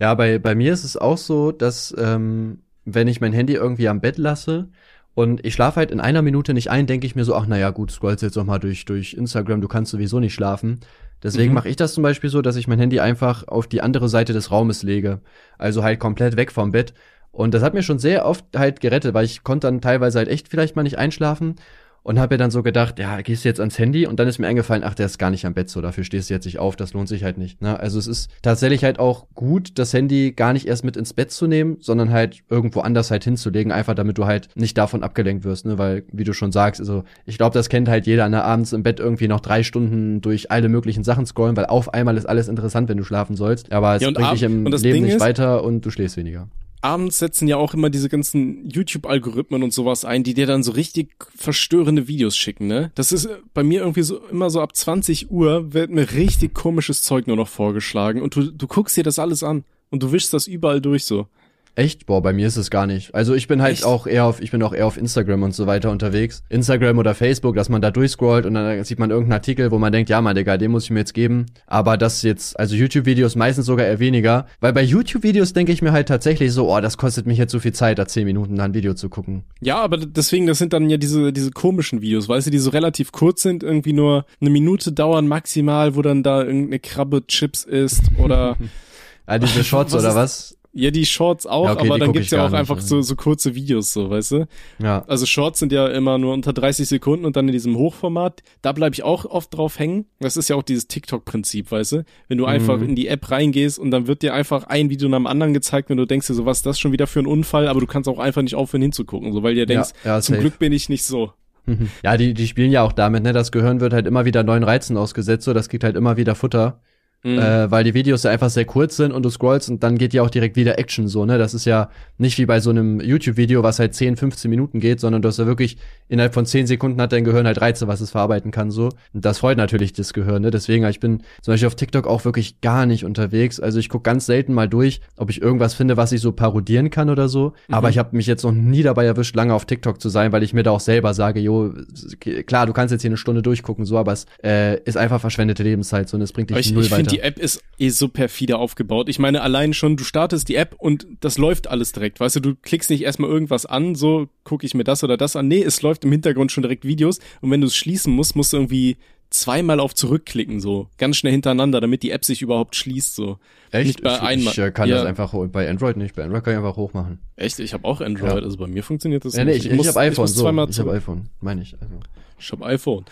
Ja, bei, bei mir ist es auch so, dass ähm, wenn ich mein Handy irgendwie am Bett lasse und ich schlafe halt in einer Minute nicht ein, denke ich mir so, ach naja, gut, scrollst jetzt noch mal durch, durch Instagram, du kannst sowieso nicht schlafen. Deswegen Mhm. mache ich das zum Beispiel so, dass ich mein Handy einfach auf die andere Seite des Raumes lege. Also halt komplett weg vom Bett. Und das hat mir schon sehr oft halt gerettet, weil ich konnte dann teilweise halt echt vielleicht mal nicht einschlafen und habe mir dann so gedacht, ja, gehst du jetzt ans Handy und dann ist mir eingefallen, ach, der ist gar nicht am Bett, so dafür stehst du jetzt nicht auf, das lohnt sich halt nicht. Ne? Also es ist tatsächlich halt auch gut, das Handy gar nicht erst mit ins Bett zu nehmen, sondern halt irgendwo anders halt hinzulegen, einfach damit du halt nicht davon abgelenkt wirst, ne? Weil, wie du schon sagst, also ich glaube, das kennt halt jeder, ne? abends im Bett irgendwie noch drei Stunden durch alle möglichen Sachen scrollen, weil auf einmal ist alles interessant, wenn du schlafen sollst. Aber es Ja, bringt dich im Leben Ding nicht weiter und du schläfst weniger. Abends setzen ja auch immer diese ganzen YouTube-Algorithmen und sowas ein, die dir dann so richtig verstörende Videos schicken, ne? Das ist äh, bei mir irgendwie so immer so ab 20 Uhr wird mir richtig komisches Zeug nur noch vorgeschlagen und du, du guckst dir das alles an und du wischst das überall durch so. Echt? Boah, bei mir ist es gar nicht. Also ich bin halt Echt? auch eher auf, ich bin auch eher auf Instagram und so weiter unterwegs. Instagram oder Facebook, dass man da durchscrollt und dann sieht man irgendeinen Artikel, wo man denkt, ja, Mann, Digga, den muss ich mir jetzt geben. Aber das jetzt, also YouTube-Videos meistens sogar eher weniger. Weil bei YouTube-Videos denke ich mir halt tatsächlich so, oh, das kostet mich jetzt so viel Zeit, da 10 Minuten da ein Video zu gucken. Ja, aber deswegen, das sind dann ja diese, diese komischen Videos, weißt du, die so relativ kurz sind, irgendwie nur eine Minute dauern maximal, wo dann da irgendeine Krabbe Chips ist oder Ah, diese Shorts Was oder was? Ja, die Shorts auch, Ja, okay, aber dann gibt's ja auch einfach so, so kurze Videos, so, weißt du? Ja. Also Shorts sind ja immer nur unter 30 Sekunden und dann in diesem Hochformat. Da bleibe ich auch oft drauf hängen. Das ist ja auch dieses TikTok-Prinzip, weißt du? Wenn du einfach Mhm. in die App reingehst und dann wird dir einfach ein Video nach dem anderen gezeigt, wenn du denkst dir so, was ist das schon wieder für ein Unfall, aber du kannst auch einfach nicht aufhören hinzugucken, so weil du dir denkst, ja, ja, zum safe. Glück bin ich nicht so. Mhm. Ja, die, die spielen ja auch damit, ne? Das Gehirn wird halt immer wieder neuen Reizen ausgesetzt, so das kriegt halt immer wieder Futter. Mhm. Äh, weil die Videos ja einfach sehr kurz sind und du scrollst und dann geht ja auch direkt wieder Action so, ne? Das ist ja nicht wie bei so einem YouTube-Video, was halt 10, 15 Minuten geht, sondern du hast ja wirklich innerhalb von 10 Sekunden hat dein Gehirn halt Reize, was es verarbeiten kann so. Und das freut natürlich das Gehirn, ne? Deswegen, ich bin zum Beispiel auf TikTok auch wirklich gar nicht unterwegs. Also ich gucke ganz selten mal durch, ob ich irgendwas finde, was ich so parodieren kann oder so. Aber ich habe mich jetzt noch nie dabei erwischt, lange auf TikTok zu sein, weil ich mir da auch selber sage, jo, klar, du kannst jetzt hier eine Stunde durchgucken, so, aber es äh, ist einfach verschwendete Lebenszeit so und es bringt dich null weiter. Finde, die App ist eh so perfide aufgebaut. Ich meine, allein schon, du startest die App und das läuft alles direkt. Weißt du, du klickst nicht erstmal irgendwas an, so gucke ich mir das oder das an. Nee, es läuft im Hintergrund schon direkt Videos und wenn du es schließen musst, musst du irgendwie zweimal auf zurückklicken, so ganz schnell hintereinander, damit die App sich überhaupt schließt, so. Echt? Nicht bei ich, einmal. ich äh, kann Ja. das einfach bei Android nicht. Bei Android kann ich einfach hochmachen. Echt? Ich habe auch Android, Ja. also bei mir funktioniert das Ja, nee, nicht. ich, ich, muss- habe iPhone, ich muss so. zweimal Ich habe iPhone, meine ich. Also. Ich habe iPhone.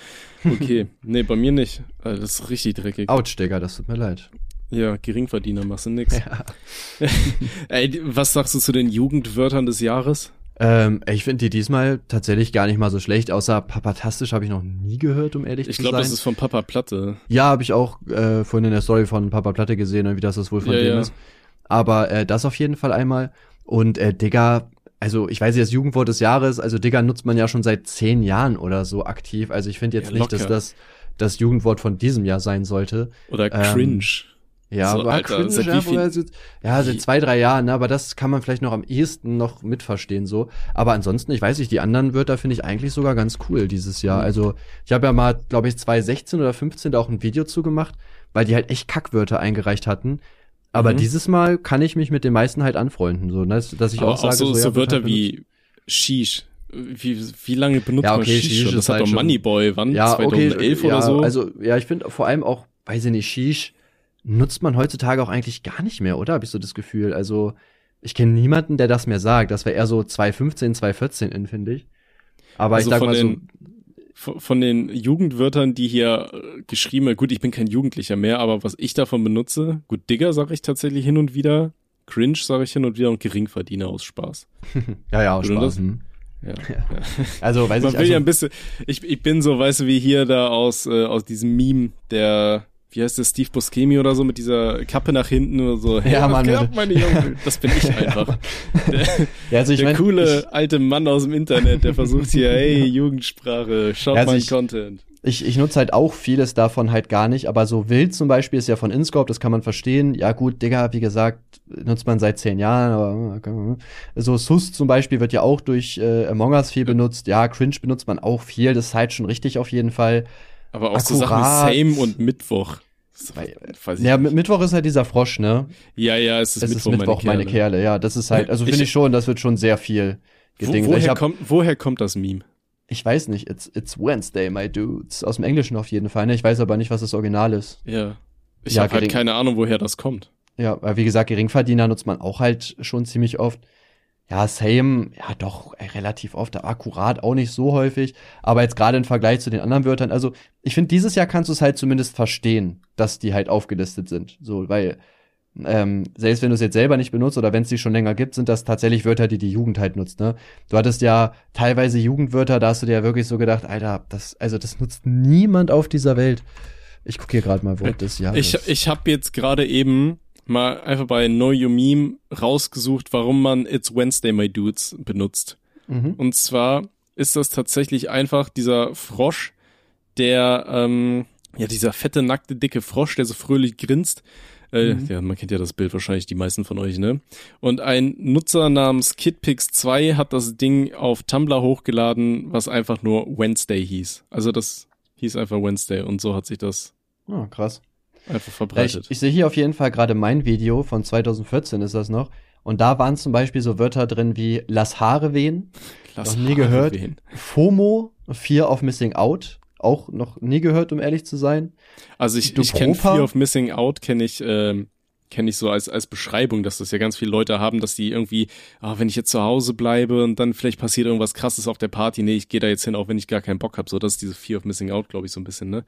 Okay, nee, bei mir nicht. Also das ist richtig dreckig. Autsch, Digga, das tut mir leid. Ja, Geringverdiener, machst du nix. Ey, die- was sagst du zu den Jugendwörtern des Jahres? Ähm, ich finde die diesmal tatsächlich gar nicht mal so schlecht, außer Papatastisch habe ich noch nie gehört, um ehrlich Ich zu glaube, sein. das ist von Papa Platte. ja, habe ich auch äh, vorhin in der Story von Papa Platte gesehen, und wie das das wohl von Ja, dem ja. ist. Aber äh, das auf jeden Fall einmal. Und äh, Digga, also ich weiß nicht, das Jugendwort des Jahres, also Digga nutzt man ja schon seit zehn Jahren oder so aktiv. Also ich finde jetzt Ja, nicht, dass das das Jugendwort von diesem Jahr sein sollte. Oder Ähm, Cringe. Ja, So, aber Alter, cringe, seit ja, viel- seit- ja, seit zwei, drei Jahren, ne, aber das kann man vielleicht noch am ehesten noch mitverstehen so. Aber ansonsten, ich weiß nicht, die anderen Wörter finde ich eigentlich sogar ganz cool dieses Jahr. Mhm. Also ich habe ja mal, glaube ich, 2016 oder 15 da auch ein Video zugemacht, weil die halt echt Kackwörter eingereicht hatten. Aber Mhm. dieses Mal kann ich mich mit den meisten halt anfreunden, so, ne, dass, dass ich Aber auch sage, so, so, so, ja, wird Wörter wie Sheesh. Wie, wie lange benutzt Ja, man okay, Sheesh Sheesh schon? ist Das hat halt doch Moneyboy, wann? Ja, 2011 okay, oder ja, so? Also, ja, ich finde vor allem auch, weiß ich nicht, Sheesh nutzt man heutzutage auch eigentlich gar nicht mehr, oder? Habe ich so das Gefühl. Also, ich kenne niemanden, der das mehr sagt. Das wäre eher so 2015, 2014 in, finde ich. Aber Also ich sag mal so, von den Jugendwörtern, die hier äh, geschrieben, gut, ich bin kein Jugendlicher mehr, aber was ich davon benutze, gut, Digger sage ich tatsächlich hin und wieder, Cringe sage ich hin und wieder und Geringverdiener aus Spaß. ja, ja, Oder Spaß. hm. Ja. Also, weiß Man ich, will also, ja ein bisschen, ich, ich bin so, weißt du, wie hier da aus, äh, aus diesem Meme, der, wie heißt der, Steve Buscemi oder so, mit dieser Kappe nach hinten oder so. Ja, was Mann, ja. ab, meine Jungen? Das bin ich einfach. Der, ja, also ich der mein, coole ich, alte Mann aus dem Internet, der versucht hier, hey, Jugendsprache, schaut Ja, also mein ich- Content. Ich, ich nutze halt auch vieles davon halt gar nicht, aber so wild zum Beispiel ist ja von Inscope, das kann man verstehen. Ja gut, Digga, wie gesagt, nutzt man seit zehn Jahren, aber äh, so Sus zum Beispiel wird ja auch durch äh, Among Us viel benutzt. Ja, Cringe benutzt man auch viel, das ist halt schon richtig auf jeden Fall. Aber auch so Sachen akkurat. wie Same und Mittwoch. Weil- Ja, Mittwoch ist halt dieser Frosch, ne? ja, ja, es ist Es Mittwoch, ist Mittwoch meine, Kerle. Kerle. Ja, das ist halt, also finde ich schon, das wird schon sehr viel Wo, gedingt. woher, ich, hab, kommt, woher kommt das Meme? ich weiß nicht, it's, it's Wednesday, my dudes. Aus dem Englischen auf jeden Fall, ne? Ich weiß aber nicht, was das Original ist. Ja. Ich Ja, habe halt keine Ahnung, woher das kommt. Ja, weil wie gesagt, Geringverdiener nutzt man auch halt schon ziemlich oft. Ja, same, ja doch, äh, relativ oft, akkurat auch nicht so häufig, aber jetzt gerade im Vergleich zu den anderen Wörtern, also ich finde, dieses Jahr kannst du es halt zumindest verstehen, dass die halt aufgelistet sind. So, weil ähm, selbst wenn du es jetzt selber nicht benutzt oder wenn es die schon länger gibt, sind das tatsächlich Wörter, die die Jugend halt nutzt, ne? Du hattest ja teilweise Jugendwörter, da hast du dir ja wirklich so gedacht, Alter, das, also das nutzt niemand auf dieser Welt. Ich gucke hier gerade mal Wort des Jahres. Ich, ich habe jetzt gerade eben mal einfach bei Know Your Meme rausgesucht, warum man It's Wednesday, my dudes benutzt. mhm. Und zwar ist das tatsächlich einfach dieser Frosch, der, ähm, ja, dieser fette, nackte, dicke Frosch, der so fröhlich grinst. Äh, Mhm. Ja, man kennt ja das Bild wahrscheinlich, die meisten von euch, ne? Und ein Nutzer namens KidPix2 hat das Ding auf Tumblr hochgeladen, was einfach nur Wednesday hieß. Also das hieß einfach Wednesday und so hat sich das Ah, krass. Einfach verbreitet. ich, ich sehe hier auf jeden Fall gerade mein Video von 2014 ist das noch. Und da waren zum Beispiel so Wörter drin wie Lass Haare wehen, Lass noch nie Haare gehört. wehen. FOMO, Fear of Missing Out, auch noch nie gehört, um ehrlich zu sein. Also ich, ich kenne? Fear of Missing Out, kenne ich, ähm, kenne ich so als, als Beschreibung, dass das ja ganz viele Leute haben, dass die irgendwie, ah, wenn ich jetzt zu Hause bleibe und dann vielleicht passiert irgendwas krasses auf der Party, nee, ich gehe da jetzt hin, auch wenn ich gar keinen Bock habe. So, das ist diese Fear of Missing Out, glaube ich, so ein bisschen, ne?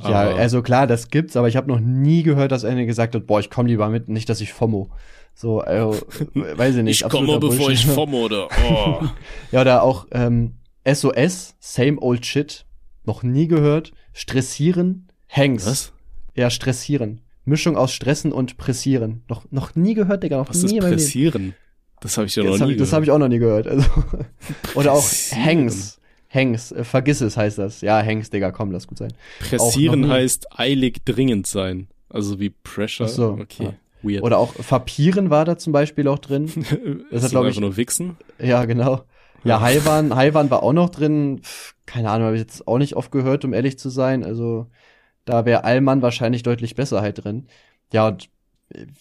Ja, Aber- also klar, das gibt's, aber ich habe noch nie gehört, dass einer gesagt hat, boah, ich komme lieber mit, nicht, dass ich FOMO. So, also, weiß ich nicht. ich komme, bevor ich. FOMO oder, oh. Ja, oder auch ähm, SOS, Same Old Shit, noch nie gehört. Stressieren, Hangs. Was? Ja, stressieren. Mischung aus stressen und pressieren. Noch, noch nie gehört, Digga. Noch Was nie ist pressieren? Das habe ich ja noch Das nie habe gehört. hab ich auch noch nie gehört. Also, oder auch. Hangs. Hangs. Äh, vergiss es heißt das. Ja, Hangs, Digga, komm, lass gut sein. Pressieren heißt eilig dringend sein. Also wie Pressure. Ach so, Okay, weird. Oder auch verpieren war da zum Beispiel auch drin. ist hat, das glaub einfach ich- nur Wichsen? Ja, genau. Ja, Haiwan, Haiwan war auch noch drin. Pff, keine Ahnung, habe ich jetzt auch nicht oft gehört, um ehrlich zu sein. Also da wäre Allmann wahrscheinlich deutlich besser halt drin. Ja, und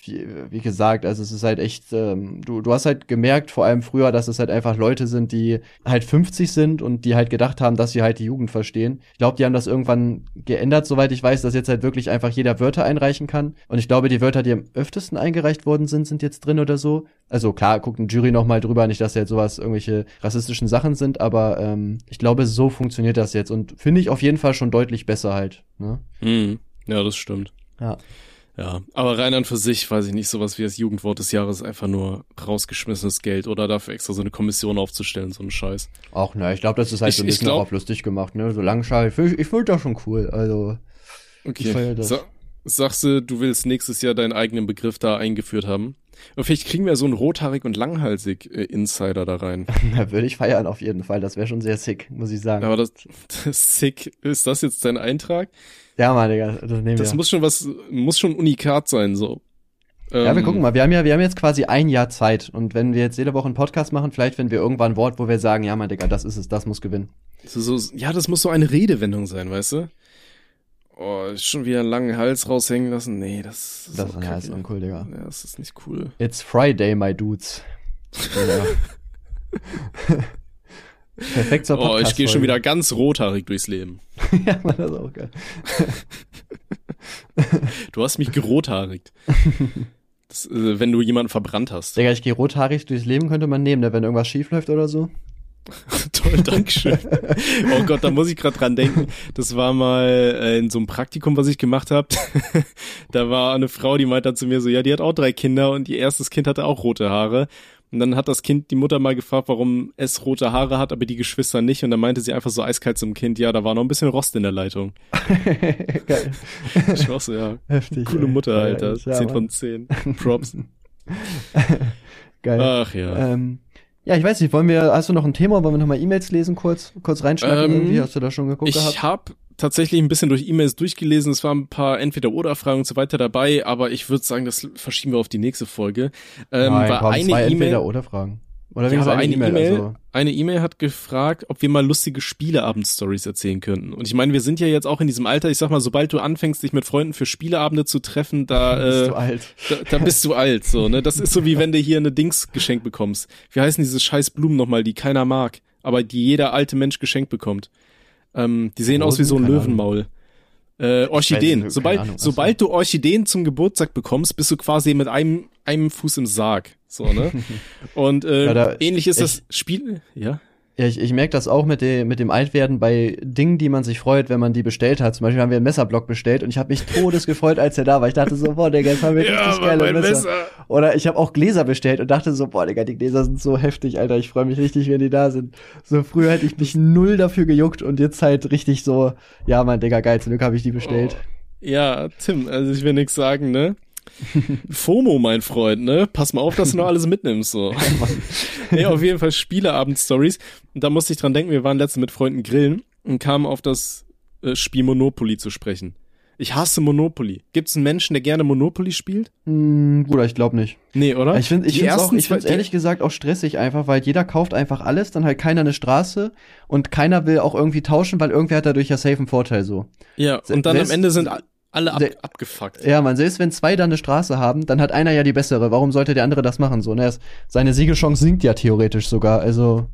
wie, wie gesagt, also es ist halt echt, ähm, du, du hast halt gemerkt, vor allem früher, dass es halt einfach Leute sind, die halt 50 sind und die halt gedacht haben, dass sie halt die Jugend verstehen. Ich glaube, die haben das irgendwann geändert, soweit ich weiß, dass jetzt halt wirklich einfach jeder Wörter einreichen kann. Und ich glaube, die Wörter, die am öftesten eingereicht worden sind, sind jetzt drin oder so. Also klar, guckt ein Jury noch mal drüber, nicht, dass jetzt sowas irgendwelche rassistischen Sachen sind, aber ähm, ich glaube, so funktioniert das jetzt und finde ich auf jeden Fall schon deutlich besser halt. Ne? Hm, ja, das stimmt. Ja. Ja, aber rein an für sich, weiß ich nicht, sowas wie das Jugendwort des Jahres einfach nur rausgeschmissenes Geld oder dafür extra so eine Kommission aufzustellen, so ein Scheiß. Auch, ne, ich glaube, das ist halt Ich- so ein ich bisschen glaub- auch auf lustig gemacht, ne? So Langschal, ich, find- ich finde das schon cool. Also, Ich feier das. Sa sagst du, du willst nächstes Jahr deinen eigenen Begriff da eingeführt haben? Aber vielleicht kriegen wir so einen rothaarig und langhalsig äh, Insider da rein. da würde ich feiern auf jeden Fall. Das wäre schon sehr sick, muss ich sagen. Aber das, das sick, ist das jetzt dein Eintrag? ja, Mann, Digga, das nehmen Das wir. muss schon was, muss schon unikat sein, so. ja, wir Ähm, gucken mal. Wir haben ja, wir haben jetzt quasi ein Jahr Zeit. Und wenn wir jetzt jede Woche einen Podcast machen, vielleicht finden wir irgendwann ein Wort, wo wir sagen, ja, Mann, Digga, das ist es, das muss gewinnen. So, so, ja, das muss so eine Redewendung sein, weißt du? Oh, schon wieder einen langen Hals raushängen lassen. Nee, das ist, Das auch ja, ist uncool, Digga. Ja, das ist nicht cool. It's Friday, my dudes. Perfekt zur Oh, ich gehe schon wieder ganz rothaarig durchs Leben. ja, man, das ist auch geil. Du hast mich gerothaarigt. Das, äh, wenn du jemanden verbrannt hast. Digga, ich gehe rothaarig durchs Leben, könnte man nehmen, ne, wenn irgendwas schief läuft oder so. Toll, Dankeschön. oh Gott, da muss ich gerade dran denken. Das war mal äh, in so einem Praktikum, was ich gemacht habe. da war eine Frau, die meinte dann zu mir so, ja, die hat auch drei Kinder und ihr erstes Kind hatte auch rote Haare. Und dann hat das Kind die Mutter mal gefragt, warum es rote Haare hat, aber die Geschwister nicht. Und dann meinte sie einfach so eiskalt zum Kind, ja, da war noch ein bisschen Rost in der Leitung. geil. Ich war so, ja. Heftig. Coole ey. Mutter, Geil, Alter. ja, 10 Mann. von 10. Props. Geil. Ach ja. Ähm, ja, ich weiß nicht, wollen wir, hast du noch ein Thema? Wollen wir nochmal E-Mails lesen kurz? Kurz reinschneiden Ähm, irgendwie? Hast du da schon geguckt gehabt? Ich habe tatsächlich ein bisschen durch E-Mails durchgelesen. Es waren ein paar Entweder-Oder-Fragen und so weiter dabei, aber ich würde sagen, das verschieben wir auf die nächste Folge. Ähm, Nein, komm, zwei E-Mail. entweder oder Ja, aber eine E-Mail, also. eine E-Mail hat gefragt, ob wir mal lustige Spieleabend-Stories erzählen könnten. Und ich meine, wir sind ja jetzt auch in diesem Alter, ich sag mal, sobald du anfängst, dich mit Freunden für Spieleabende zu treffen, da, bist äh, du alt. da, da bist du alt, so, ne? Das ist so wie wenn du hier eine Dings geschenkt bekommst. Wie heißen diese scheiß Blumen nochmal, die keiner mag, aber die jeder alte Mensch geschenkt bekommt? Ähm, die sehen aus wie so ein Rosen? Löwenmaul. Äh, Orchideen. keine Sobald, Ahnung, sobald du Orchideen zum Geburtstag bekommst, bist du quasi mit einem, einem Fuß im Sarg. So, ne? Und äh, Ja, da- ähnlich ist das Spiel. Ja. Ja, ich, ich merke das auch mit, dem mit dem Altwerden bei Dingen, die man sich freut, wenn man die bestellt hat. Zum Beispiel haben wir einen Messerblock bestellt und ich habe mich todes gefreut, als er da war. Ich dachte so, boah, Digga, jetzt haben wir richtig geile Messer. Oder ich habe auch Gläser bestellt und dachte so, boah, Digga, die Gläser sind so heftig, Alter. Ich freue mich richtig, wenn die da sind. So früher hätte ich mich null dafür gejuckt und jetzt halt richtig so, ja, mein Digga, geil, zum Glück habe ich die bestellt. Ja, Tim, also ich will nix sagen, ne? FOMO, mein Freund, ne? Pass mal auf, dass du noch alles mitnimmst, so. nee, auf jeden Fall Spieleabend-Stories. Und da musste ich dran denken, wir waren letztens mit Freunden grillen und kamen auf das äh, Spiel Monopoly zu sprechen. Ich hasse Monopoly. Gibt's einen Menschen, der gerne Monopoly spielt? Hm, Bruder, ich glaube nicht. Nee, oder? Ich finde ich auch, ersten ich find's ehrlich gesagt auch stressig einfach, weil jeder kauft einfach alles, dann halt keiner eine Straße und keiner will auch irgendwie tauschen, weil irgendwer hat dadurch ja safe einen Vorteil so. Ja, und dann am Selbst- Ende sind alle ab, abgefuckt. Ja, man, selbst wenn zwei da eine Straße haben, dann hat einer ja die bessere. Warum sollte der andere das machen? So, ne? Seine Siegeschance sinkt ja theoretisch sogar. Also,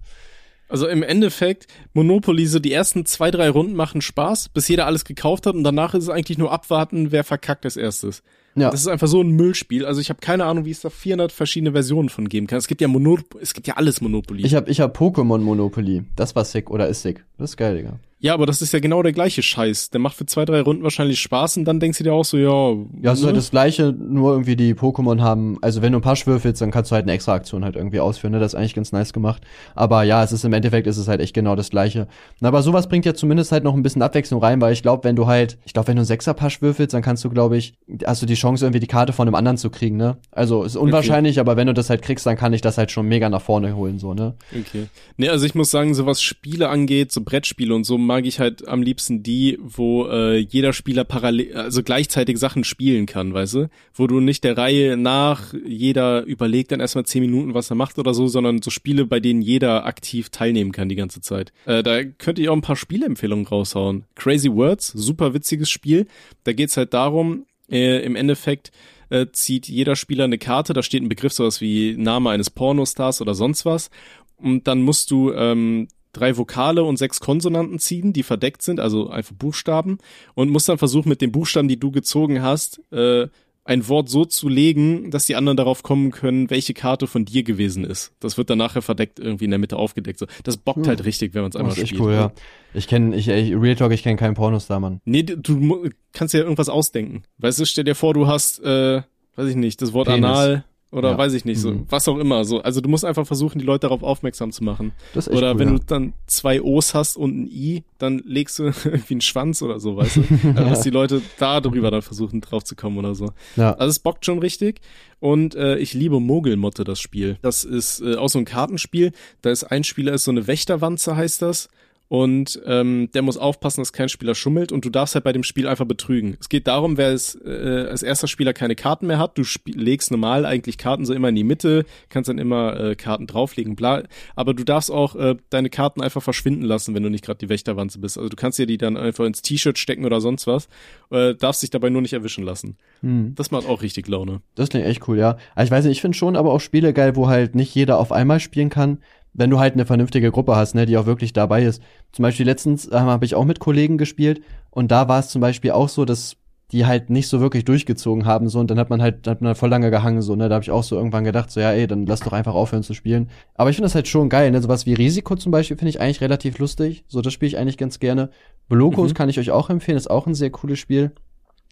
Also im Endeffekt, Monopoly, so die ersten zwei, drei Runden machen Spaß, bis jeder alles gekauft hat und danach ist es eigentlich nur abwarten, wer verkackt als erstes. ja. Das ist einfach so ein Müllspiel. Also ich habe keine Ahnung, wie es da 400 verschiedene Versionen von geben kann. Es gibt ja Monop es gibt ja alles Monopoly. Ich hab, ich hab Pokémon Monopoly. Das war sick oder ist sick. Das ist geil, Digga. Ja, aber das ist ja genau der gleiche Scheiß. Der macht für zwei, drei Runden wahrscheinlich Spaß und dann denkst du dir auch so, ja. Ja, es ist ne? halt das gleiche, nur irgendwie die Pokémon haben, also wenn du ein paar würfelst, dann kannst du halt eine extra Aktion halt irgendwie ausführen, ne? Das ist eigentlich ganz nice gemacht. Aber ja, es ist im Endeffekt ist es halt echt genau das gleiche. Aber sowas bringt ja zumindest halt noch ein bisschen Abwechslung rein, weil ich glaube, wenn du halt, ich glaube, wenn du einen Sechser-Pasch würfelst, dann kannst du, glaube ich, hast du die Chance, irgendwie die Karte von einem anderen zu kriegen, ne? Also ist unwahrscheinlich, aber wenn du das halt kriegst, dann kann ich das halt schon mega nach vorne holen, so, ne? Okay. Nee, also ich muss sagen, so was Spiele angeht, so Brettspiele und so, mag ich halt am liebsten die, wo äh, jeder Spieler parallel, also gleichzeitig Sachen spielen kann, weißt du? Wo du nicht der Reihe nach, jeder überlegt dann erstmal zehn Minuten, was er macht oder so, sondern so Spiele, bei denen jeder aktiv teilnehmen kann die ganze Zeit. Äh, da könnte ich auch ein paar Spieleempfehlungen raushauen. Crazy Words, super witziges Spiel. Da geht's halt darum, äh, im Endeffekt, äh, zieht jeder Spieler eine Karte, da steht ein Begriff sowas wie Name eines Pornostars oder sonst was. Und dann musst du ähm, drei Vokale und sechs Konsonanten ziehen, die verdeckt sind, also einfach Buchstaben, und musst dann versuchen, mit den Buchstaben, die du gezogen hast, äh, ein Wort so zu legen, dass die anderen darauf kommen können, welche Karte von dir gewesen ist. Das wird dann nachher verdeckt irgendwie in der Mitte aufgedeckt. So. Das bockt Hm. halt richtig, wenn man es Das einmal ist echt spielt. cool, ja. Ich kenne, ich, ich, Real Talk, ich kenne keinen Pornostar, Mann. Nee, du, du kannst ja irgendwas ausdenken. Weißt du, stell dir vor, du hast, äh, weiß ich nicht, das Wort Penis. Anal oder Ja. weiß ich nicht, so, Mhm. was auch immer. So, also du musst einfach versuchen, die Leute darauf aufmerksam zu machen. Das ist echt Oder cool, wenn ja. du dann zwei O's hast und ein I, dann legst du irgendwie einen Schwanz oder so, weißt du? Also, dass die Leute da drüber dann versuchen, drauf zu kommen oder so. ja. Also es bockt schon richtig. Und äh, ich liebe Mogelmotte, das Spiel. Das ist äh, auch so ein Kartenspiel. Da ist ein Spieler, ist so eine Wächterwanze, heißt das. Und ähm, der muss aufpassen, dass kein Spieler schummelt und du darfst halt bei dem Spiel einfach betrügen. Es geht darum, wer es, äh, als erster Spieler keine Karten mehr hat. Du legst normal eigentlich Karten so immer in die Mitte, kannst dann immer äh, Karten drauflegen, bla. Aber du darfst auch äh, deine Karten einfach verschwinden lassen, wenn du nicht gerade die Wächterwanze bist. Also du kannst dir die dann einfach ins T-Shirt stecken oder sonst was, äh, darfst dich dabei nur nicht erwischen lassen. Hm. Das macht auch richtig Laune. Das klingt echt cool, ja. Aber ich weiß nicht, ich finde schon aber auch Spiele geil, wo halt nicht jeder auf einmal spielen kann. Wenn du halt eine vernünftige Gruppe hast, ne, die auch wirklich dabei ist. Zum Beispiel letztens äh, habe ich auch mit Kollegen gespielt und da war es zum Beispiel auch so, dass die halt nicht so wirklich durchgezogen haben so und dann hat man halt hat man halt voll lange gehangen so ne da habe ich auch so irgendwann gedacht so ja ey dann lass doch einfach aufhören zu spielen aber ich finde das halt schon geil ne sowas wie Risiko zum Beispiel finde ich eigentlich relativ lustig so das spiele ich eigentlich ganz gerne Blokos mhm. kann ich euch auch empfehlen ist auch ein sehr cooles Spiel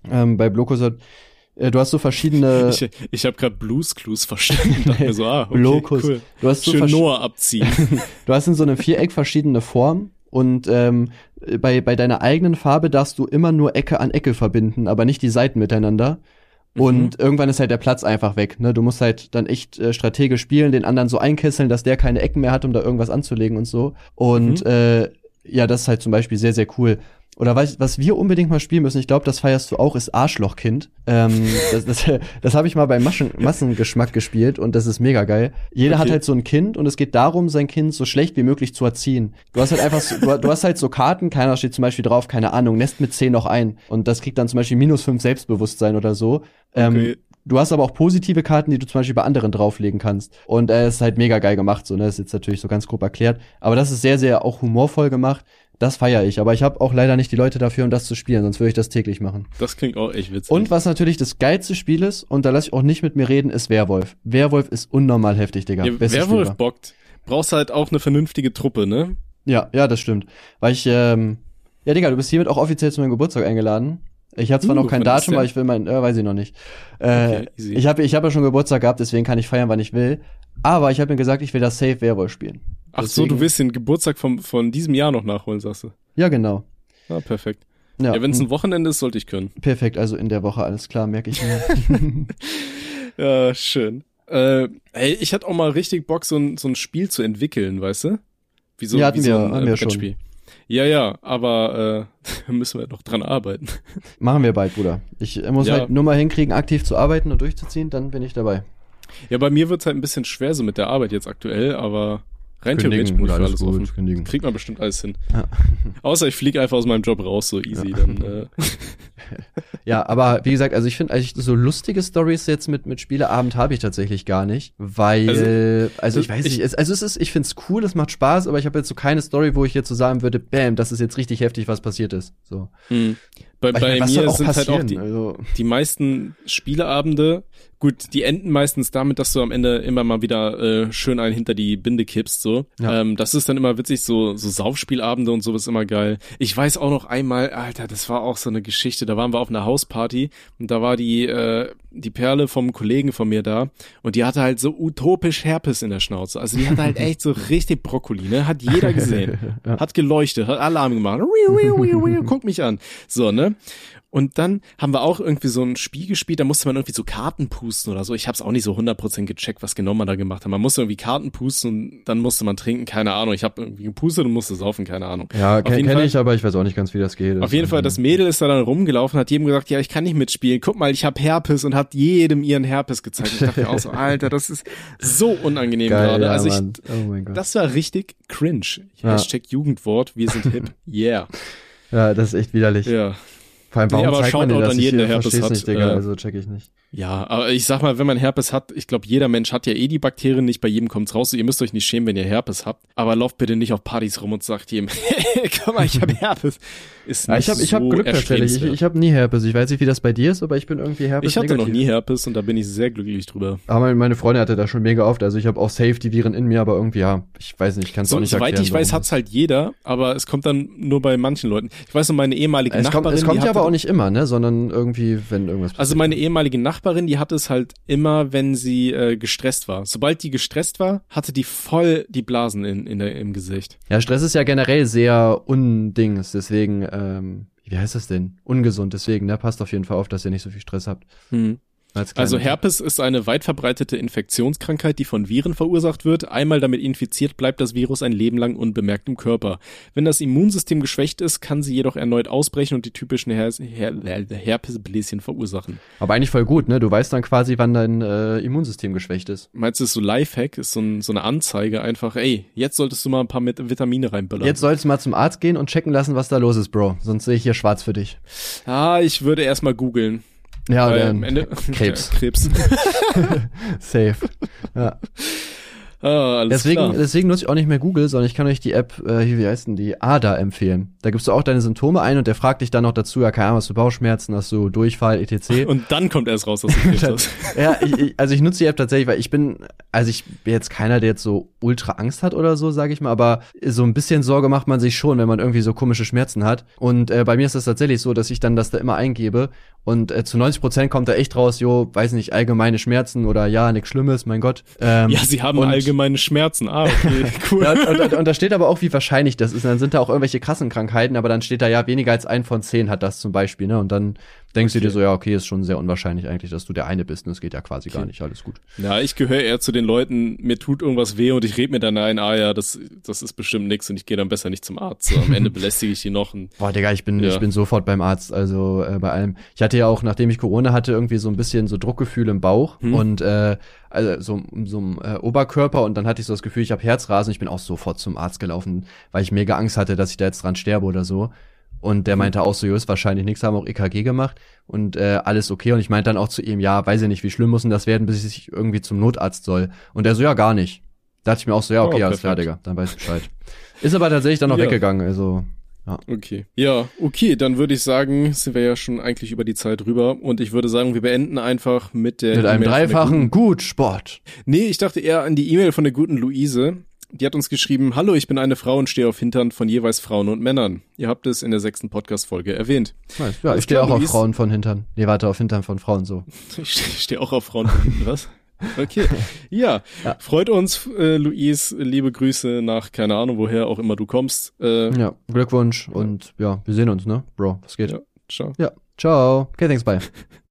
ähm, bei Blokos hat du hast so verschiedene. Ich, ich habe gerade Blues Clues verstanden. dachte mir so, ah, okay, Locus. cool. Du hast so Schön Noah abziehen. du hast in so einem Viereck verschiedene Formen und ähm, bei, bei deiner eigenen Farbe darfst du immer nur Ecke an Ecke verbinden, aber nicht die Seiten miteinander. Mhm. Und irgendwann ist halt der Platz einfach weg. Ne? Du musst halt dann echt äh, strategisch spielen, den anderen so einkesseln, dass der keine Ecken mehr hat, um da irgendwas anzulegen und so. Und mhm. äh, ja, das ist halt zum Beispiel sehr, sehr cool. Oder was, was wir unbedingt mal spielen müssen, ich glaube, das feierst du auch, ist Arschlochkind. Ähm, das das, das habe ich mal beim Maschen, Massengeschmack gespielt und das ist mega geil. Jeder okay. hat halt so ein Kind und es geht darum, sein Kind so schlecht wie möglich zu erziehen. Du hast halt einfach, so, du, du, hast halt so Karten, keiner steht zum Beispiel drauf, keine Ahnung, Nest mit 10 noch ein. Und das kriegt dann zum Beispiel minus 5 Selbstbewusstsein oder so. Ähm, okay. Du hast aber auch positive Karten, die du zum Beispiel bei anderen drauflegen kannst. Und äh, ist halt mega geil gemacht, so, ne? Das ist jetzt natürlich so ganz grob erklärt. Aber das ist sehr, sehr auch humorvoll gemacht. Das feiere ich, aber ich habe auch leider nicht die Leute dafür, um das zu spielen, sonst würde ich das täglich machen. Das klingt auch echt witzig. Und was natürlich das geilste Spiel ist, und da lasse ich auch nicht mit mir reden, ist Werwolf. Werwolf ist unnormal heftig, Digga. Ja, Werwolf bockt. Brauchst halt auch eine vernünftige Truppe, ne? Ja, ja, das stimmt. Weil ich, ähm, ja, Digga, du bist hiermit auch offiziell zu meinem Geburtstag eingeladen. Ich habe zwar uh, noch kein Datum, aber ich will mein, äh, weiß ich noch nicht. Äh, okay, ich habe ich hab ja schon Geburtstag gehabt, deswegen kann ich feiern, wann ich will. Aber ich habe mir gesagt, ich will das Safe Werwolf spielen. Ach deswegen, so, du willst den Geburtstag vom, von diesem Jahr noch nachholen, sagst du? Ja, genau. Ah, perfekt. Ja, ja wenn es ein Wochenende ist, sollte ich können. Perfekt, also in der Woche, alles klar, merke ich mir. ja, schön. Äh, ey, ich hatte auch mal richtig Bock, so ein, so ein Spiel zu entwickeln, weißt du? Wie so, ja, hatten wie so ein wir, wir schon. Ja, ja, aber äh, müssen wir noch dran arbeiten. Machen wir bald, Bruder. Ich muss ja. halt nur mal hinkriegen, aktiv zu arbeiten und durchzuziehen, dann bin ich dabei. Ja, bei mir wird's halt ein bisschen schwer so mit der Arbeit jetzt aktuell, aber rein theoretisch bin ich für alles offen. Kriegt man bestimmt alles hin. Ja. Außer ich fliege einfach aus meinem Job raus, so easy. Ja. Dann, äh. ja, aber wie gesagt, also ich finde eigentlich so lustige Stories jetzt mit mit Spieleabend habe ich tatsächlich gar nicht, weil also, also ich weiß ich, nicht, also es ist ich find's cool, es macht Spaß, aber ich habe jetzt so keine Story, wo ich jetzt so sagen würde, bam, das ist jetzt richtig heftig, was passiert ist. So. Mhm. Bei, bei meine, mir sind halt auch die, also. die meisten Spieleabende Gut, die enden meistens damit, dass du am Ende immer mal wieder äh, schön einen hinter die Binde kippst, so. Ja. Ähm, das ist dann immer witzig, so, so Saufspielabende und sowas immer geil. Ich weiß auch noch einmal, Alter, das war auch so eine Geschichte, da waren wir auf einer Hausparty und da war die, äh, die Perle vom Kollegen von mir da und die hatte halt so utopisch Herpes in der Schnauze. Also die hatte halt echt so richtig Brokkoli, ne? Hat jeder gesehen. ja. Hat geleuchtet, hat Alarm gemacht. Guck mich an. So, ne? Und dann haben wir auch irgendwie so ein Spiel gespielt, da musste man irgendwie so Karten pusten oder so. Ich habe es auch nicht so 100% gecheckt, was genau man da gemacht hat. Man musste irgendwie Karten pusten und dann musste man trinken, keine Ahnung. Ich habe irgendwie gepustet und musste saufen, keine Ahnung. Ja, kenne ich, aber ich weiß auch nicht ganz, wie das geht. Auf jeden Fall, das Mädel ist da dann rumgelaufen, hat jedem gesagt, ja, ich kann nicht mitspielen. Guck mal, ich habe Herpes und hat jedem ihren Herpes gezeigt. Ich dachte auch so, Alter, das ist so unangenehm gerade. Ja, also ich, oh das war richtig cringe. Ja. Hashtag Jugendwort, wir sind hip, yeah. Ja, das ist echt widerlich. Ja, vor allem, warum nee, aber zeigt man dir das? Der Herpes hat. Nicht, Digga, äh, also check ich nicht. Ja, aber ich sag mal, wenn man Herpes hat, ich glaube, jeder Mensch hat ja eh die Bakterien, nicht bei jedem kommt's raus. ihr müsst euch nicht schämen, wenn ihr Herpes habt. Aber lauft bitte nicht auf Partys rum und sagt jedem, komm mal, ich habe Herpes. Ist ja, ich habe so ich hab Glück tatsächlich. Ich, ich habe nie Herpes. Ich weiß nicht, wie das bei dir ist, aber ich bin irgendwie Herpes. Ich hatte negativ. noch nie Herpes und da bin ich sehr glücklich drüber. Aber meine Freundin hatte das schon mega oft. Also ich habe auch safe die Viren in mir, aber irgendwie, ja, ich weiß nicht, ich kann es so, nicht Soweit erklären. ich weiß, hat's halt jeder, aber es kommt dann nur bei manchen Leuten. Ich weiß noch, meine ehemalige es Nachbarin. Kommt, es kommt ja aber auch nicht immer, ne, sondern irgendwie, wenn irgendwas passiert. Also meine ehemalige Nachbarin, die hatte es halt immer, wenn sie äh, gestresst war. Sobald die gestresst war, hatte die voll die Blasen in, in der, im Gesicht. Ja, Stress ist ja generell sehr undings, deswegen, ähm, wie heißt das denn? Ungesund, deswegen, ne, passt auf jeden Fall auf, dass ihr nicht so viel Stress habt. Also Herpes ist eine weit verbreitete Infektionskrankheit, die von Viren verursacht wird. Einmal damit infiziert, bleibt das Virus ein Leben lang unbemerkt im Körper. Wenn das Immunsystem geschwächt ist, kann sie jedoch erneut ausbrechen und die typischen Her Her Herpesbläschen verursachen. Aber eigentlich voll gut, ne? Du weißt dann quasi, wann dein äh, Immunsystem geschwächt ist. Meinst du, ist so Lifehack, ist so, ein, so eine Anzeige einfach, ey, jetzt solltest du mal ein paar mit Vitamine reinballern. Jetzt sollst du mal zum Arzt gehen und checken lassen, was da los ist, Bro. Sonst sehe ich hier schwarz für dich. Ah, ich würde erstmal googeln. Ja, Weil am Ende Krebs. Krebs. Safe. Ja. Ah, alles Deswegen, klar. deswegen nutze ich auch nicht mehr Google, sondern ich kann euch die App, äh, wie heißt denn die, ADA empfehlen. Da gibst du auch deine Symptome ein und der fragt dich dann noch dazu, ja, keine Ahnung, hast du Bauchschmerzen, hast du Durchfall, etc. Und dann kommt erst raus, was du gekriegt hast. ja, ich, ich, also ich nutze die App tatsächlich, weil ich bin, also ich bin jetzt keiner, der jetzt so ultra Angst hat oder so, sage ich mal, aber so ein bisschen Sorge macht man sich schon, wenn man irgendwie so komische Schmerzen hat. Und äh, bei mir ist das tatsächlich so, dass ich dann das da immer eingebe und äh, zu 90 Prozent kommt da echt raus, jo, weiß nicht, allgemeine Schmerzen oder ja, nichts Schlimmes, mein Gott. Ähm, Ja, sie haben und- allgemeine Schmerzen. Ah, okay, cool. ja, und, und, und da steht aber auch, wie wahrscheinlich das ist. Und dann sind da auch irgendwelche krassen Krankheiten, aber dann steht da ja, weniger als ein von zehn hat das zum Beispiel, ne? Und dann denkst du dir so, ja, okay, ist schon sehr unwahrscheinlich eigentlich, dass du der eine bist. Und das geht ja quasi gar nicht, alles gut. Ja, ich gehöre eher zu den Leuten, mir tut irgendwas weh und ich rede mir dann ein, ah ja, das, das ist bestimmt nix und ich gehe dann besser nicht zum Arzt. So, am Ende belästige ich die noch. Und, Boah, Digga, ich bin, Ja. ich bin sofort beim Arzt, also äh, bei allem. Ich hatte ja auch, nachdem ich Corona hatte, irgendwie so ein bisschen so Druckgefühl im Bauch Hm. und äh, also so, so im äh, Oberkörper und dann hatte ich so das Gefühl, ich habe Herzrasen. Ich bin auch sofort zum Arzt gelaufen, weil ich mega Angst hatte, dass ich da jetzt dran sterbe oder so. Und der meinte auch so, jo, ist wahrscheinlich nichts, haben auch EKG gemacht und äh, alles okay. Und ich meinte dann auch zu ihm, ja, weiß ich nicht, wie schlimm muss denn das werden, bis ich irgendwie zum Notarzt soll. Und er so, ja, gar nicht. Da dachte ich mir auch so, ja, okay, Oh, alles klar. Digga, dann weiß ich Bescheid. Ist aber tatsächlich dann noch Ja. weggegangen, also okay. Ja, okay, dann würde ich sagen, sind wir ja schon eigentlich über die Zeit rüber und ich würde sagen, wir beenden einfach mit der mit einem der dreifachen Gut Sport. Nee, ich dachte eher an die E-Mail von der guten Luise. Die hat uns geschrieben, hallo, ich bin eine Frau und stehe auf Hintern von jeweils Frauen und Männern. Ihr habt es in der sechsten Podcast-Folge erwähnt. Nice. Ja, ich stehe auch auf Luis. Frauen von Hintern. Nee, warte, auf Hintern von Frauen so. Ich stehe steh auch auf Frauen von hinten, was? Okay. Ja, Ja. freut uns, äh, Luis. Liebe Grüße nach keine Ahnung, woher auch immer du kommst. Äh, Ja, Glückwunsch und ja, wir sehen uns, ne? Bro, was geht? Ja. ciao. Ja, ciao. Okay, thanks, bye.